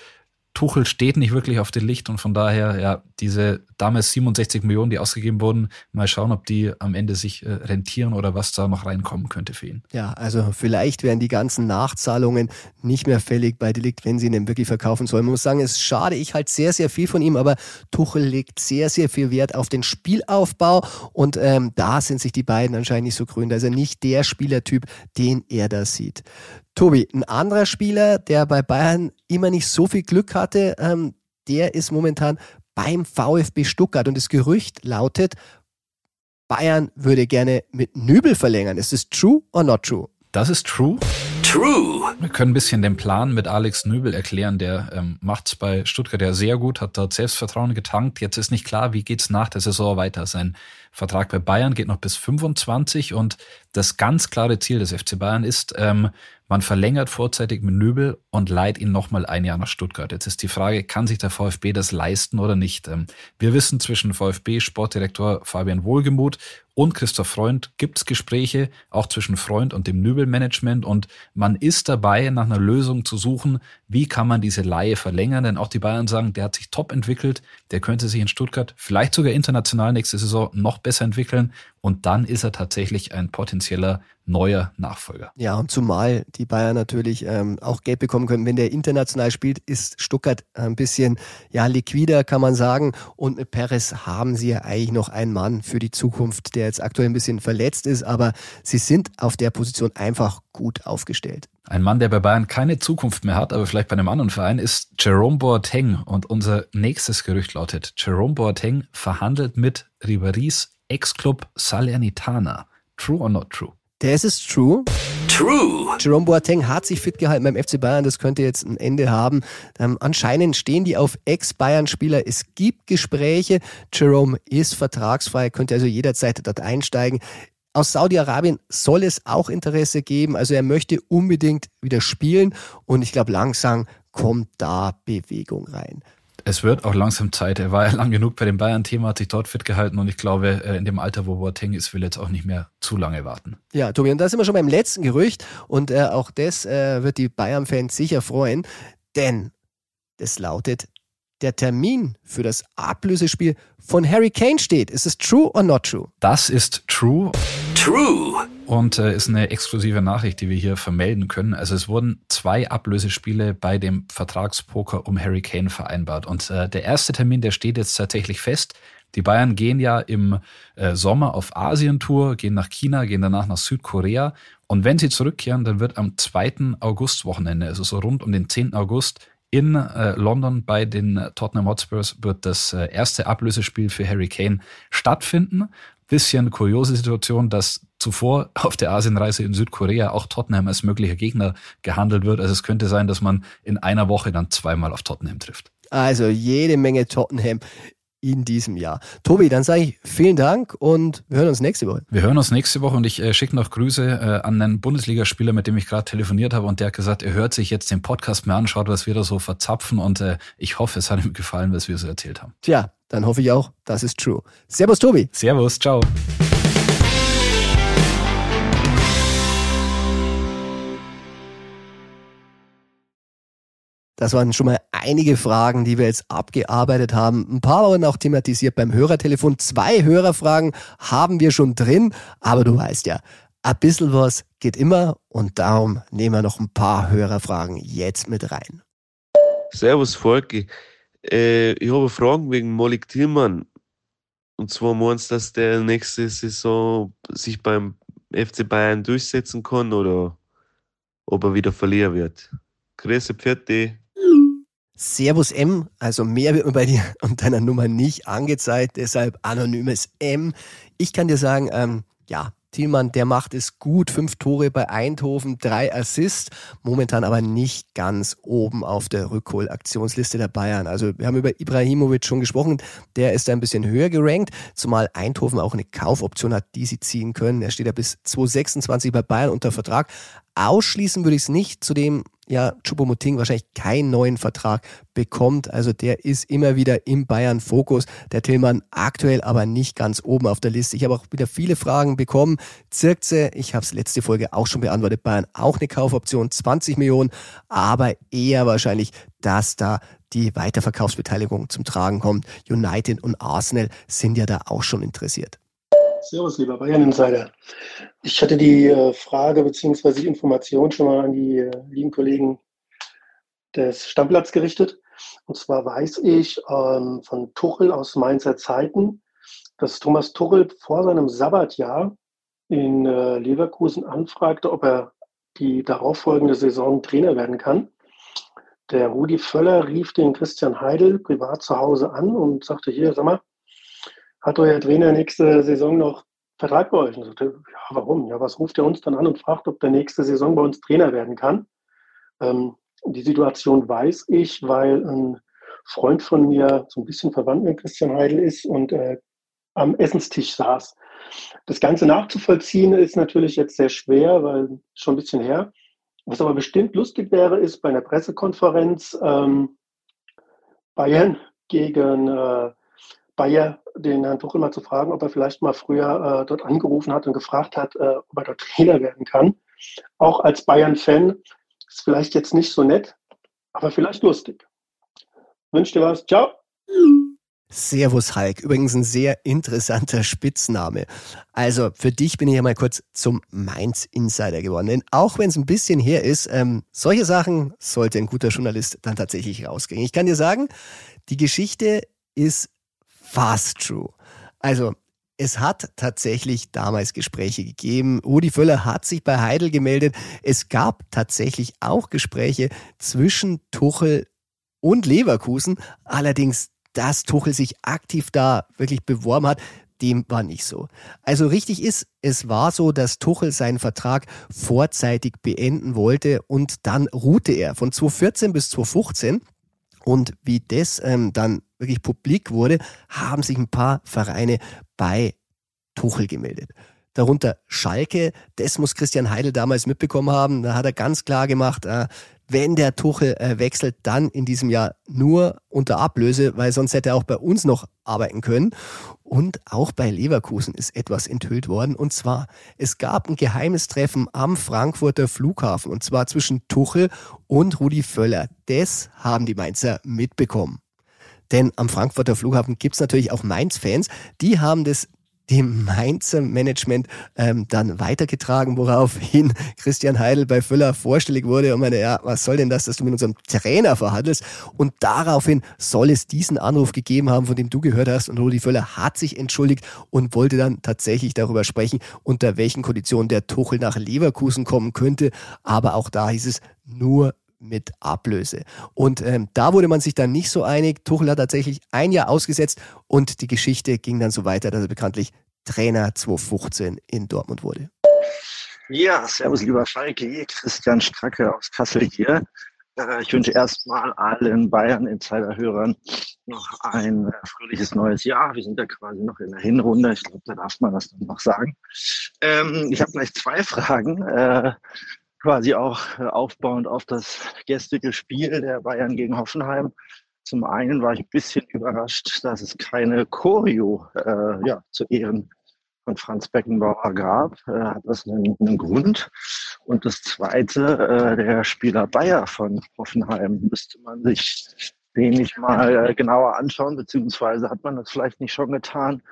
Tuchel steht nicht wirklich auf dem Licht und von daher, ja, diese damals 67 Millionen, die ausgegeben wurden, mal schauen, ob die am Ende sich äh, rentieren oder was da noch reinkommen könnte für ihn. Ja, also vielleicht wären die ganzen Nachzahlungen nicht mehr fällig bei Delikt, wenn sie ihn wirklich verkaufen sollen. Man muss sagen, es schade ich halt sehr, sehr viel von ihm, aber Tuchel legt sehr, sehr viel Wert auf den Spielaufbau und ähm, da sind sich die beiden anscheinend nicht so grün. Da ist er nicht der Spielertyp, den er da sieht. Tobi, ein anderer Spieler, der bei Bayern immer nicht so viel Glück hatte, ähm, der ist momentan beim VfB Stuttgart und das Gerücht lautet, Bayern würde gerne mit Nübel verlängern. Ist es true or not true? Das ist true. True. Wir können ein bisschen den Plan mit Alex Nübel erklären. Der ähm, macht es bei Stuttgart ja sehr gut, hat dort Selbstvertrauen getankt. Jetzt ist nicht klar, wie geht's nach der Saison weiter. Sein Vertrag bei Bayern geht noch bis 25 und das ganz klare Ziel des FC Bayern ist, ähm, man verlängert vorzeitig mit Nöbel und leiht ihn nochmal ein Jahr nach Stuttgart. Jetzt ist die Frage, kann sich der VfB das leisten oder nicht? Ähm, wir wissen, zwischen VfB-Sportdirektor Fabian Wohlgemuth und Christoph Freund gibt es Gespräche, auch zwischen Freund und dem Nöbel-Management. Und man ist dabei, nach einer Lösung zu suchen, wie kann man diese Laie verlängern. Denn auch die Bayern sagen, der hat sich top entwickelt, der könnte sich in Stuttgart vielleicht sogar international nächste Saison noch besser entwickeln. Und dann ist er tatsächlich ein potenzieller neuer Nachfolger. Ja, und zumal die Bayern natürlich ähm, auch Geld bekommen können, wenn der international spielt, ist Stuttgart ein bisschen ja liquider, kann man sagen. Und mit Perez haben sie ja eigentlich noch einen Mann für die Zukunft, der jetzt aktuell ein bisschen verletzt ist, aber sie sind auf der Position einfach gut aufgestellt. Ein Mann, der bei Bayern keine Zukunft mehr hat, aber vielleicht bei einem anderen Verein, ist Jerome Boateng. Und unser nächstes Gerücht lautet, Jerome Boateng verhandelt mit Riberis Ex-Club Salernitana. True or not true? Das ist true. True. Jerome Boateng hat sich fit gehalten beim FC Bayern. Das könnte jetzt ein Ende haben. Ähm, anscheinend stehen die auf Ex-Bayern-Spieler. Es gibt Gespräche. Jerome ist vertragsfrei, könnte also jederzeit dort einsteigen. Aus Saudi-Arabien soll es auch Interesse geben. Also er möchte unbedingt wieder spielen. Und ich glaube, langsam kommt da Bewegung rein es wird auch langsam Zeit. Er war ja lang genug bei dem Bayern-Thema, hat sich dort fit gehalten und ich glaube, äh, in dem Alter, wo Boateng ist, will jetzt auch nicht mehr zu lange warten. Ja, Tobi, und da sind wir schon beim letzten Gerücht und äh, auch das äh, wird die Bayern-Fans sicher freuen, denn das lautet, der Termin für das Ablösespiel von Harry Kane steht. Ist es true or not true? Das ist true. True. Und äh, ist eine exklusive Nachricht, die wir hier vermelden können. Also es wurden zwei Ablösespiele bei dem Vertragspoker um Harry Kane vereinbart. Und äh, der erste Termin, der steht jetzt tatsächlich fest. Die Bayern gehen ja im äh, Sommer auf Asientour, gehen nach China, gehen danach nach Südkorea. Und wenn sie zurückkehren, dann wird am 2. August-Wochenende, also so rund um den 10. August, in äh, London bei den Tottenham Hotspurs wird das äh, erste Ablösespiel für Harry Kane stattfinden. Bisschen kuriose Situation, dass zuvor auf der Asienreise in Südkorea auch Tottenham als möglicher Gegner gehandelt wird. Also es könnte sein, dass man in einer Woche dann zweimal auf Tottenham trifft. Also jede Menge Tottenham in diesem Jahr. Tobi, dann sage ich vielen Dank und wir hören uns nächste Woche. Wir hören uns nächste Woche und ich äh, schicke noch Grüße äh, an einen Bundesligaspieler, mit dem ich gerade telefoniert habe und der hat gesagt, er hört sich jetzt den Podcast mehr an, schaut, was wir da so verzapfen und äh, ich hoffe, es hat ihm gefallen, was wir so erzählt haben. Tja, dann hoffe ich auch, das ist true. Servus, Tobi. Servus, ciao. Das waren schon mal einige Fragen, die wir jetzt abgearbeitet haben. Ein paar wurden auch thematisiert beim Hörertelefon. Zwei Hörerfragen haben wir schon drin, aber du weißt ja, ein bisschen was geht immer und darum nehmen wir noch ein paar Hörerfragen jetzt mit rein. Servus Volki. Äh, ich habe Fragen wegen Molik Tillmann. Und zwar meinst du, dass der nächste Saison sich beim FC Bayern durchsetzen kann oder ob er wieder verlieren wird? Grüße, Pferde. Servus M, also mehr wird mir bei dir und deiner Nummer nicht angezeigt, deshalb anonymes M. Ich kann dir sagen, ähm, ja, Thielmann, der macht es gut. Fünf Tore bei Eindhoven, drei Assists. Momentan aber nicht ganz oben auf der Rückholaktionsliste der Bayern. Also wir haben über Ibrahimovic schon gesprochen. Der ist ein bisschen höher gerankt, zumal Eindhoven auch eine Kaufoption hat, die sie ziehen können. Er steht ja bis 2026 bei Bayern unter Vertrag. Ausschließen würde ich es nicht. Zudem ja Choupo-Moting wahrscheinlich keinen neuen Vertrag bekommt. Also der ist immer wieder im Bayern-Fokus. Der Tillmann aktuell aber nicht ganz oben auf der Liste. Ich habe auch wieder viele Fragen bekommen. Zirkze, ich habe es letzte Folge auch schon beantwortet, Bayern auch eine Kaufoption, 20 Millionen, aber eher wahrscheinlich, dass da die Weiterverkaufsbeteiligung zum Tragen kommt. United und Arsenal sind ja da auch schon interessiert. Servus, lieber Bayern Insider. Ich hatte die äh, Frage bzw. die Information schon mal an die äh, lieben Kollegen des Stammplatz gerichtet. Und zwar weiß ich ähm, von Tuchel aus Mainzer Zeiten, dass Thomas Tuchel vor seinem Sabbatjahr in äh, Leverkusen anfragte, ob er die darauffolgende Saison Trainer werden kann. Der Rudi Völler rief den Christian Heidel privat zu Hause an und sagte, hier, sag mal, hat euer Trainer nächste Saison noch Vertrag bei euch? Und sagte, ja, warum? Ja, was ruft er uns dann an und fragt, ob der nächste Saison bei uns Trainer werden kann? Ähm, die Situation weiß ich, weil ein Freund von mir so ein bisschen verwandt mit Christian Heidel ist und äh, am Essenstisch saß. Das Ganze nachzuvollziehen ist natürlich jetzt sehr schwer, weil schon ein bisschen her. Was aber bestimmt lustig wäre, ist bei einer Pressekonferenz ähm, Bayern gegen äh, Bayer den Herrn Tuchel mal zu fragen, ob er vielleicht mal früher äh, dort angerufen hat und gefragt hat, äh, ob er dort Trainer werden kann. Auch als Bayern-Fan ist vielleicht jetzt nicht so nett, aber vielleicht lustig. Wünsche dir was. Ciao. Servus Hulk, übrigens ein sehr interessanter Spitzname. Also für dich bin ich ja mal kurz zum Mainz Insider geworden. Denn auch wenn es ein bisschen her ist, ähm, solche Sachen sollte ein guter Journalist dann tatsächlich rausgehen. Ich kann dir sagen, die Geschichte ist fast true. Also es hat tatsächlich damals Gespräche gegeben. Rudi Völler hat sich bei Heidel gemeldet. Es gab tatsächlich auch Gespräche zwischen Tuchel und Leverkusen. Allerdings dass Tuchel sich aktiv da wirklich beworben hat, dem war nicht so. Also richtig ist, es war so, dass Tuchel seinen Vertrag vorzeitig beenden wollte und dann ruhte er von 2014 bis 2015. Und wie das ähm, dann wirklich publik wurde, haben sich ein paar Vereine bei Tuchel gemeldet. Darunter Schalke, das muss Christian Heidel damals mitbekommen haben. Da hat er ganz klar gemacht, äh, wenn der Tuchel äh, wechselt, dann in diesem Jahr nur unter Ablöse, weil sonst hätte er auch bei uns noch arbeiten können. Und auch bei Leverkusen ist etwas enthüllt worden. Und zwar, es gab ein geheimes Treffen am Frankfurter Flughafen. Und zwar zwischen Tuchel und Rudi Völler. Das haben die Mainzer mitbekommen. Denn am Frankfurter Flughafen gibt's natürlich auch Mainz-Fans. Die haben das dem Mainzer Management ähm, dann weitergetragen, woraufhin Christian Heidel bei Füller vorstellig wurde und meine, ja, was soll denn das, dass du mit unserem Trainer verhandelst? Und daraufhin soll es diesen Anruf gegeben haben, von dem du gehört hast. Und Rudi Völler hat sich entschuldigt und wollte dann tatsächlich darüber sprechen, unter welchen Konditionen der Tuchel nach Leverkusen kommen könnte. Aber auch da hieß es nur mit Ablöse. Und ähm, da wurde man sich dann nicht so einig. Tuchel hat tatsächlich ein Jahr ausgesetzt und die Geschichte ging dann so weiter, dass er bekanntlich Trainer 2015 in Dortmund wurde. Ja, servus lieber Schalke, Christian Stracke aus Kassel hier. Äh, ich wünsche erstmal allen Bayern-Insider-Hörern noch ein äh, fröhliches neues Jahr. Wir sind ja quasi noch in der Hinrunde. Ich glaube, da darf man das dann noch sagen. Ähm, ich habe gleich zwei Fragen. Äh, quasi auch äh, aufbauend auf das gestrige Spiel der Bayern gegen Hoffenheim. Zum einen war ich ein bisschen überrascht, dass es keine Choreo äh, ja, zu Ehren von Franz Beckenbauer gab. Äh, hat das einen, einen, Grund? Und das zweite, äh, der Spieler Bayer von Hoffenheim, müsste man sich nicht mal äh, genauer anschauen, beziehungsweise hat man das vielleicht nicht schon getan.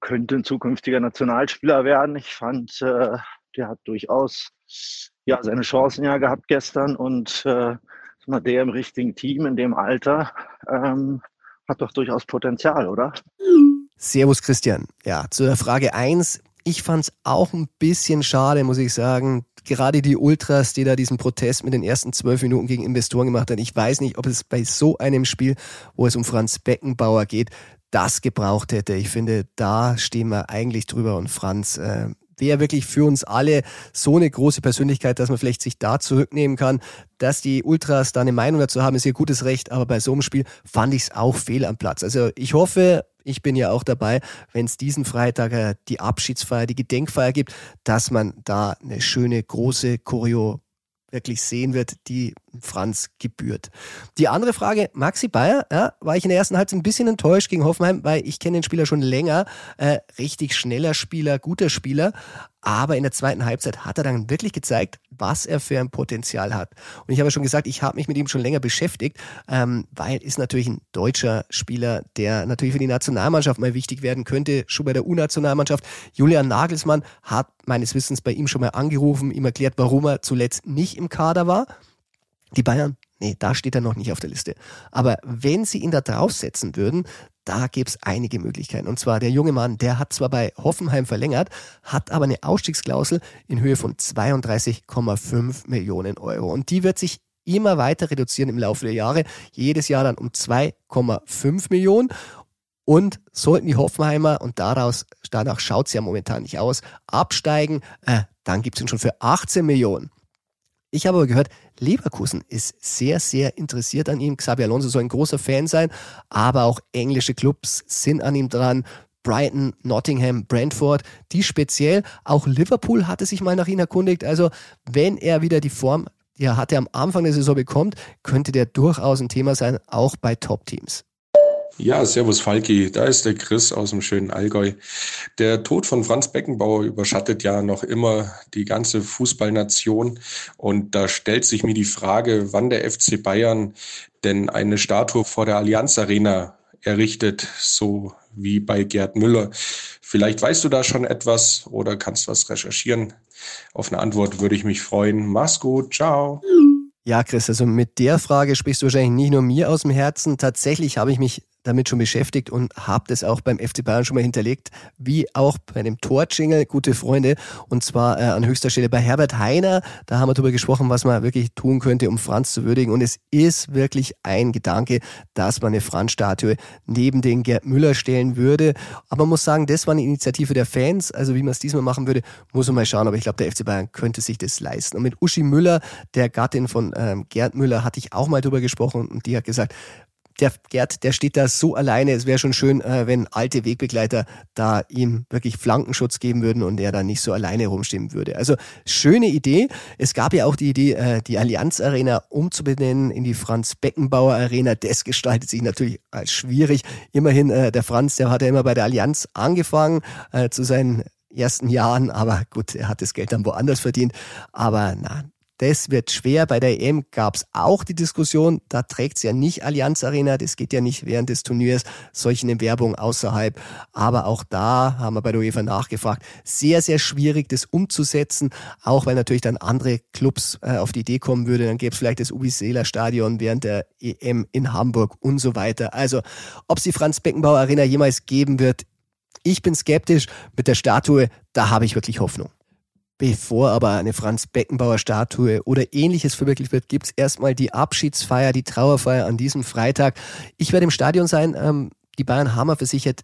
Könnte ein zukünftiger Nationalspieler werden. Ich fand, äh, der hat durchaus ja, seine Chancen ja gehabt gestern und äh, der im richtigen Team in dem Alter ähm, hat doch durchaus Potenzial, oder? Servus Christian. Ja, zu der Frage eins. Ich fand es auch ein bisschen schade, muss ich sagen. Gerade die Ultras, die da diesen Protest mit den ersten zwölf Minuten gegen Investoren gemacht haben. Ich weiß nicht, ob es bei so einem Spiel, wo es um Franz Beckenbauer geht, das gebraucht hätte. Ich finde, da stehen wir eigentlich drüber und Franz äh, wäre wirklich für uns alle so eine große Persönlichkeit, dass man vielleicht sich da zurücknehmen kann. Dass die Ultras da eine Meinung dazu haben, ist ihr gutes Recht, aber bei so einem Spiel fand ich es auch fehl am Platz. Also ich hoffe, ich bin ja auch dabei, wenn es diesen Freitag äh, die Abschiedsfeier, die Gedenkfeier gibt, dass man da eine schöne große Choreo wirklich sehen wird, die Franz gebührt. Die andere Frage, Maxi Bayer, ja, war ich in der ersten Halbzeit ein bisschen enttäuscht gegen Hoffenheim, weil ich kenne den Spieler schon länger. Äh, richtig schneller Spieler, guter Spieler. Aber in der zweiten Halbzeit hat er dann wirklich gezeigt, was er für ein Potenzial hat. Und ich habe schon gesagt, ich habe mich mit ihm schon länger beschäftigt, ähm, weil ist natürlich ein deutscher Spieler, der natürlich für die Nationalmannschaft mal wichtig werden könnte, schon bei der U-Nationalmannschaft. Julian Nagelsmann hat meines Wissens bei ihm schon mal angerufen, ihm erklärt, warum er zuletzt nicht im Kader war. Die Bayern, nee, da steht er noch nicht auf der Liste. Aber wenn sie ihn da draufsetzen würden, da gäbe es einige Möglichkeiten. Und zwar der junge Mann, der hat zwar bei Hoffenheim verlängert, hat aber eine Ausstiegsklausel in Höhe von 32,5 Millionen Euro. Und die wird sich immer weiter reduzieren im Laufe der Jahre. Jedes Jahr dann um 2,5 Millionen. Und sollten die Hoffenheimer, und daraus, danach schaut es ja momentan nicht aus, absteigen, äh, dann gibt es ihn schon für 18 Millionen. Ich habe aber gehört, Leverkusen ist sehr, sehr interessiert an ihm. Xabi Alonso soll ein großer Fan sein, aber auch englische Clubs sind an ihm dran. Brighton, Nottingham, Brentford, die speziell. Auch Liverpool hatte sich mal nach ihm erkundigt. Also wenn er wieder die Form, die er hatte am Anfang der Saison bekommt, könnte der durchaus ein Thema sein, auch bei Top-Teams. Ja, servus Falki, da ist der Chris aus dem schönen Allgäu. Der Tod von Franz Beckenbauer überschattet ja noch immer die ganze Fußballnation und da stellt sich mir die Frage, wann der FC Bayern denn eine Statue vor der Allianz Arena errichtet, so wie bei Gerd Müller. Vielleicht weißt du da schon etwas oder kannst was recherchieren. Auf eine Antwort würde ich mich freuen. Mach's gut, ciao. Ja, Chris, also mit der Frage sprichst du wahrscheinlich nicht nur mir aus dem Herzen. Tatsächlich habe ich mich damit schon beschäftigt und habe das auch beim FC Bayern schon mal hinterlegt, wie auch bei einem Torjingle, gute Freunde, und zwar äh, an höchster Stelle bei Herbert Heiner. Da haben wir darüber gesprochen, was man wirklich tun könnte, um Franz zu würdigen. Und es ist wirklich ein Gedanke, dass man eine Franz-Statue neben den Gerd Müller stellen würde. Aber man muss sagen, das war eine Initiative der Fans. Also wie man es diesmal machen würde, muss man mal schauen. Aber ich glaube, der FC Bayern könnte sich das leisten. Und mit Uschi Müller, der Gattin von ähm, Gerd Müller, hatte ich auch mal drüber gesprochen und die hat gesagt, der Gerd, der steht da so alleine. Es wäre schon schön, äh, wenn alte Wegbegleiter da ihm wirklich Flankenschutz geben würden und er da nicht so alleine rumstehen würde. Also schöne Idee. Es gab ja auch die Idee, äh, die Allianz Arena umzubenennen in die Franz Beckenbauer Arena. Das gestaltet sich natürlich als schwierig. Immerhin, äh, der Franz, der hat ja immer bei der Allianz angefangen äh, zu seinen ersten Jahren, aber gut, er hat das Geld dann woanders verdient. Aber na, das wird schwer. Bei der EM gab es auch die Diskussion, da trägt es ja nicht Allianz Arena, das geht ja nicht während des Turniers, solche Werbung außerhalb. Aber auch da haben wir bei der UEFA nachgefragt. Sehr, sehr schwierig, das umzusetzen, auch weil natürlich dann andere Clubs äh, auf die Idee kommen würde. Dann gäbe es vielleicht das Ubisela Stadion während der EM in Hamburg und so weiter. Also, ob es die Franz Beckenbauer Arena jemals geben wird, ich bin skeptisch. Mit der Statue, da habe ich wirklich Hoffnung. Bevor aber eine Franz Beckenbauer Statue oder ähnliches verwirklicht wird, gibt's erstmal die Abschiedsfeier, die Trauerfeier an diesem Freitag. Ich werde im Stadion sein. Ähm, die Bayern haben versichert,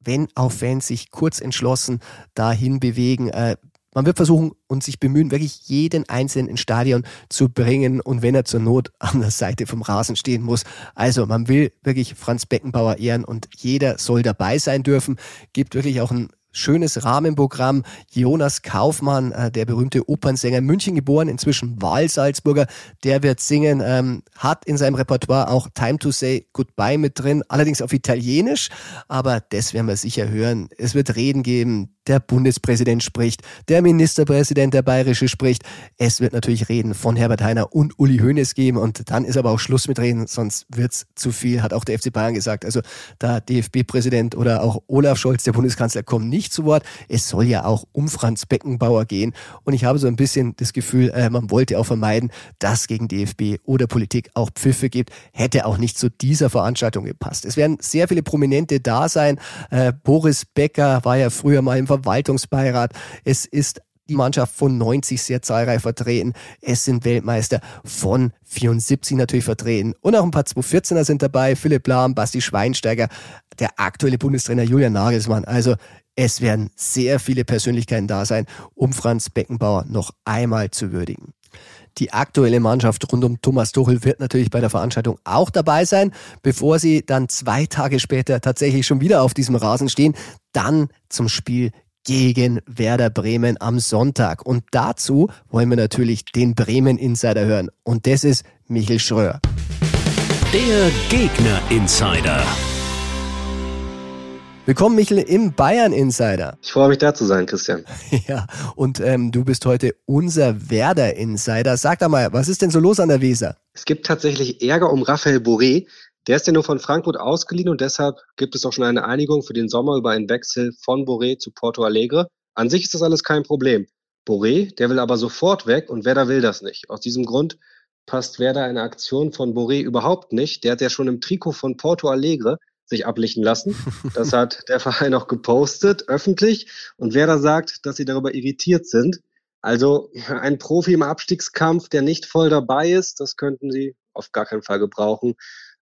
wenn auch Fans sich kurz entschlossen dahin bewegen. Äh, man wird versuchen und sich bemühen, wirklich jeden Einzelnen ins Stadion zu bringen und wenn er zur Not an der Seite vom Rasen stehen muss. Also man will wirklich Franz Beckenbauer ehren und jeder soll dabei sein dürfen. Gibt wirklich auch ein schönes Rahmenprogramm. Jonas Kaufmann, äh, der berühmte Opernsänger, in München geboren, inzwischen Wahlsalzburger, der wird singen, ähm, hat in seinem Repertoire auch Time to Say Goodbye mit drin, allerdings auf Italienisch, aber das werden wir sicher hören. Es wird Reden geben, der Bundespräsident spricht, der Ministerpräsident, der Bayerische spricht. Es wird natürlich Reden von Herbert Heiner und Uli Hoeneß geben und dann ist aber auch Schluss mit Reden, sonst wird's zu viel, hat auch der FC Bayern gesagt. Also da DFB-Präsident oder auch Olaf Scholz, der Bundeskanzler, kommen nicht zu Wort. Es soll ja auch um Franz Beckenbauer gehen und ich habe so ein bisschen das Gefühl, äh, man wollte auch vermeiden, dass gegen DFB oder Politik auch Pfiffe gibt. Hätte auch nicht zu dieser Veranstaltung gepasst. Es werden sehr viele Prominente da sein. Äh, Boris Becker war ja früher mal im Verwaltungsbeirat. Es ist die Mannschaft von 90 sehr zahlreich vertreten. Es sind Weltmeister von 74 natürlich vertreten. Und auch ein paar 214er sind dabei. Philipp Lahm, Basti Schweinsteiger, der aktuelle Bundestrainer Julian Nagelsmann. Also es werden sehr viele Persönlichkeiten da sein, um Franz Beckenbauer noch einmal zu würdigen. Die aktuelle Mannschaft rund um Thomas Tuchel wird natürlich bei der Veranstaltung auch dabei sein, bevor sie dann zwei Tage später tatsächlich schon wieder auf diesem Rasen stehen, dann zum Spiel gegen Werder Bremen am Sonntag. Und dazu wollen wir natürlich den Bremen Insider hören. Und das ist Michel Schröer. Der Gegner Insider. Willkommen, Michel, im Bayern Insider. Ich freue mich, da zu sein, Christian. Ja, und ähm, du bist heute unser Werder Insider. Sag doch mal, was ist denn so los an der Weser? Es gibt tatsächlich Ärger um Raphael Boré. Der ist ja nur von Frankfurt ausgeliehen und deshalb gibt es auch schon eine Einigung für den Sommer über einen Wechsel von Boré zu Porto Alegre. An sich ist das alles kein Problem. Boré, der will aber sofort weg und Werder will das nicht. Aus diesem Grund passt Werder eine Aktion von Boré überhaupt nicht. Der hat ja schon im Trikot von Porto Alegre sich ablichten lassen. Das hat der Verein auch gepostet, öffentlich. Und wer da sagt, dass sie darüber irritiert sind. Also ein Profi im Abstiegskampf, der nicht voll dabei ist, das könnten sie auf gar keinen Fall gebrauchen.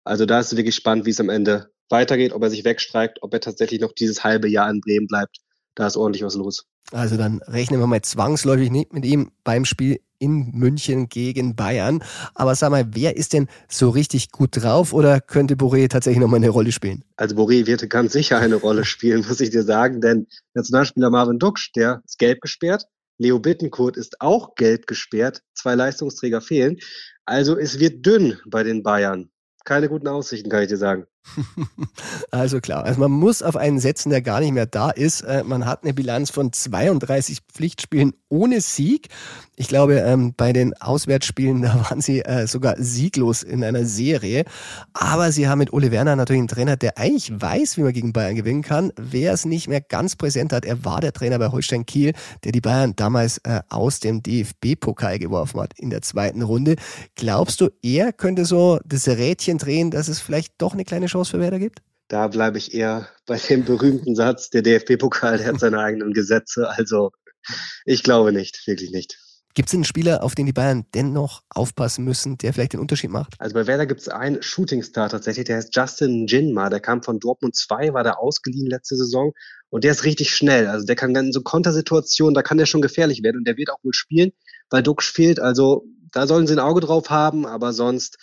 Also da ist es wirklich spannend, wie es am Ende weitergeht, ob er sich wegstreikt, ob er tatsächlich noch dieses halbe Jahr in Bremen bleibt. Da ist ordentlich was los. Also dann rechnen wir mal zwangsläufig nicht mit ihm beim Spiel in München gegen Bayern. Aber sag mal, wer ist denn so richtig gut drauf oder könnte Boré tatsächlich nochmal eine Rolle spielen? Also Boré wird ganz sicher eine Rolle spielen, muss ich dir sagen, denn Nationalspieler Marvin Duksch, der ist gelb gesperrt. Leo Bittencourt ist auch gelb gesperrt. Zwei Leistungsträger fehlen. Also es wird dünn bei den Bayern. Keine guten Aussichten, kann ich dir sagen. Also klar, also man muss auf einen setzen, der gar nicht mehr da ist. Äh, man hat eine Bilanz von 32 Pflichtspielen ohne Sieg. Ich glaube, ähm, bei den Auswärtsspielen, da waren sie äh, sogar sieglos in einer Serie. Aber sie haben mit Ole Werner natürlich einen Trainer, der eigentlich weiß, wie man gegen Bayern gewinnen kann. Wer es nicht mehr ganz präsent hat, er war der Trainer bei Holstein Kiel, der die Bayern damals äh, aus dem DFB-Pokal geworfen hat in der zweiten Runde. Glaubst du, er könnte so das Rädchen drehen, dass es vielleicht doch eine kleine Chance für Werder gibt? Da bleibe ich eher bei dem berühmten Satz, der DFB-Pokal, der hat seine eigenen Gesetze. Also ich glaube nicht, wirklich nicht. Gibt es einen Spieler, auf den die Bayern dennoch aufpassen müssen, der vielleicht den Unterschied macht? Also bei Werder gibt es einen Shootingstar tatsächlich, der heißt Justin Jinma. Der kam von Dortmund 2, war da ausgeliehen letzte Saison und der ist richtig schnell. Also der kann in so Kontersituationen, da kann der schon gefährlich werden und der wird auch wohl spielen, weil Duxch fehlt. Also da sollen sie ein Auge drauf haben, aber sonst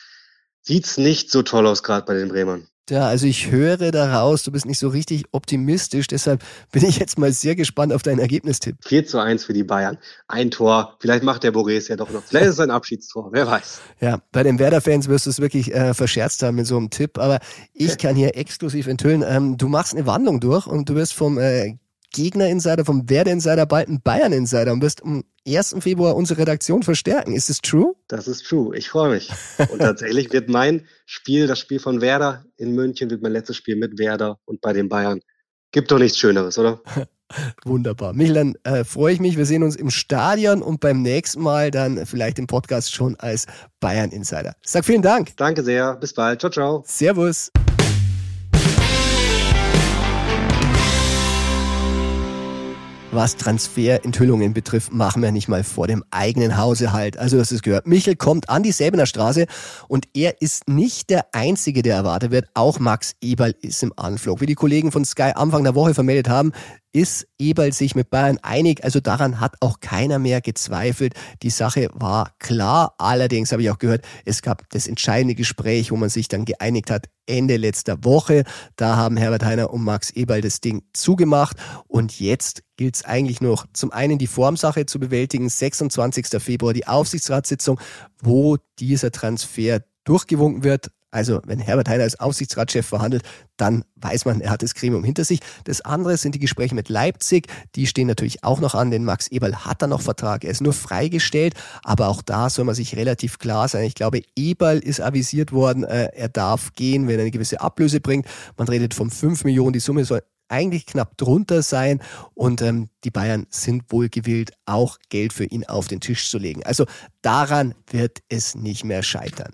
sieht's nicht so toll aus, gerade bei den Bremern. Ja, also ich höre daraus, du bist nicht so richtig optimistisch, deshalb bin ich jetzt mal sehr gespannt auf deinen Ergebnistipp. 4 zu 1 für die Bayern. Ein Tor, vielleicht macht der Borés ja doch noch. Vielleicht ist es ein Abschiedstor, wer weiß. Ja, bei den Werder-Fans wirst du es wirklich äh, verscherzt haben mit so einem Tipp, aber ich kann hier exklusiv enthüllen, ähm, du machst eine Wandlung durch und du wirst vom äh, Gegner-Insider, vom Werder-Insider bald ein Bayern-Insider und wirst am 1. Februar unsere Redaktion verstärken. Ist es true? Das ist true. Ich freue mich. Und tatsächlich wird mein Spiel, das Spiel von Werder in München, wird mein letztes Spiel mit Werder und bei den Bayern. Gibt doch nichts Schöneres, oder? Wunderbar. Michel, dann äh, freue ich mich. Wir sehen uns im Stadion und beim nächsten Mal dann vielleicht im Podcast schon als Bayern-Insider. Sag vielen Dank. Danke sehr. Bis bald. Ciao, ciao. Servus. Was Transferenthüllungen betrifft, machen wir nicht mal vor dem eigenen Hause halt. Also das ist gehört. Michel kommt an die Säbener Straße und er ist nicht der Einzige, der erwartet wird. Auch Max Eberl ist im Anflug. Wie die Kollegen von Sky Anfang der Woche vermeldet haben, ist Eberl sich mit Bayern einig. Also daran hat auch keiner mehr gezweifelt. Die Sache war klar. Allerdings habe ich auch gehört, es gab das entscheidende Gespräch, wo man sich dann geeinigt hat, Ende letzter Woche. Da haben Herbert Heiner und Max Eberl das Ding zugemacht. Und jetzt gilt es eigentlich noch zum einen die Formsache zu bewältigen. 26. Februar die Aufsichtsratssitzung, wo dieser Transfer durchgewunken wird. Also wenn Herbert Heiner als Aufsichtsratschef verhandelt, dann weiß man, er hat das Gremium hinter sich. Das andere sind die Gespräche mit Leipzig. Die stehen natürlich auch noch an, denn Max Eberl hat da noch Vertrag. Er ist nur freigestellt, aber auch da soll man sich relativ klar sein. Ich glaube, Eberl ist avisiert worden, äh, er darf gehen, wenn er eine gewisse Ablöse bringt. Man redet von 5 Millionen. Die Summe soll eigentlich knapp drunter sein und ähm, die Bayern sind wohl gewillt, auch Geld für ihn auf den Tisch zu legen. Also daran wird es nicht mehr scheitern.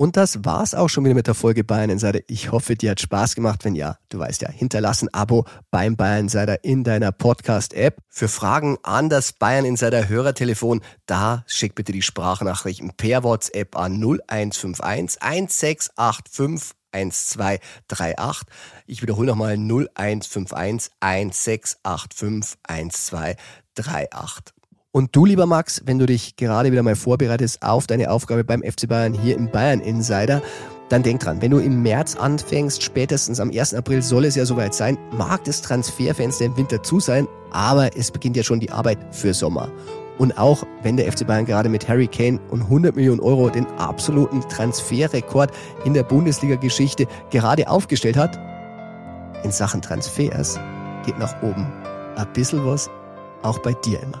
Und das war's auch schon wieder mit der Folge Bayern Insider. Ich hoffe, dir hat Spaß gemacht. Wenn ja, du weißt ja, hinterlass ein Abo beim Bayern Insider in deiner Podcast-App. Für Fragen an das Bayern Insider Hörertelefon, da schick bitte die Sprachnachrichten per WhatsApp an 0151 1685 1238. Ich wiederhole nochmal 0151 1685 1238. Und du, lieber Max, wenn du dich gerade wieder mal vorbereitest auf deine Aufgabe beim FC Bayern hier im Bayern Insider, dann denk dran, wenn du im März anfängst, spätestens am 1. April soll es ja soweit sein, mag das Transferfenster im Winter zu sein, aber es beginnt ja schon die Arbeit für Sommer. Und auch wenn der FC Bayern gerade mit Harry Kane und 100 Millionen Euro den absoluten Transferrekord in der Bundesliga-Geschichte gerade aufgestellt hat, in Sachen Transfers geht nach oben. Ein bisschen was auch bei dir immer.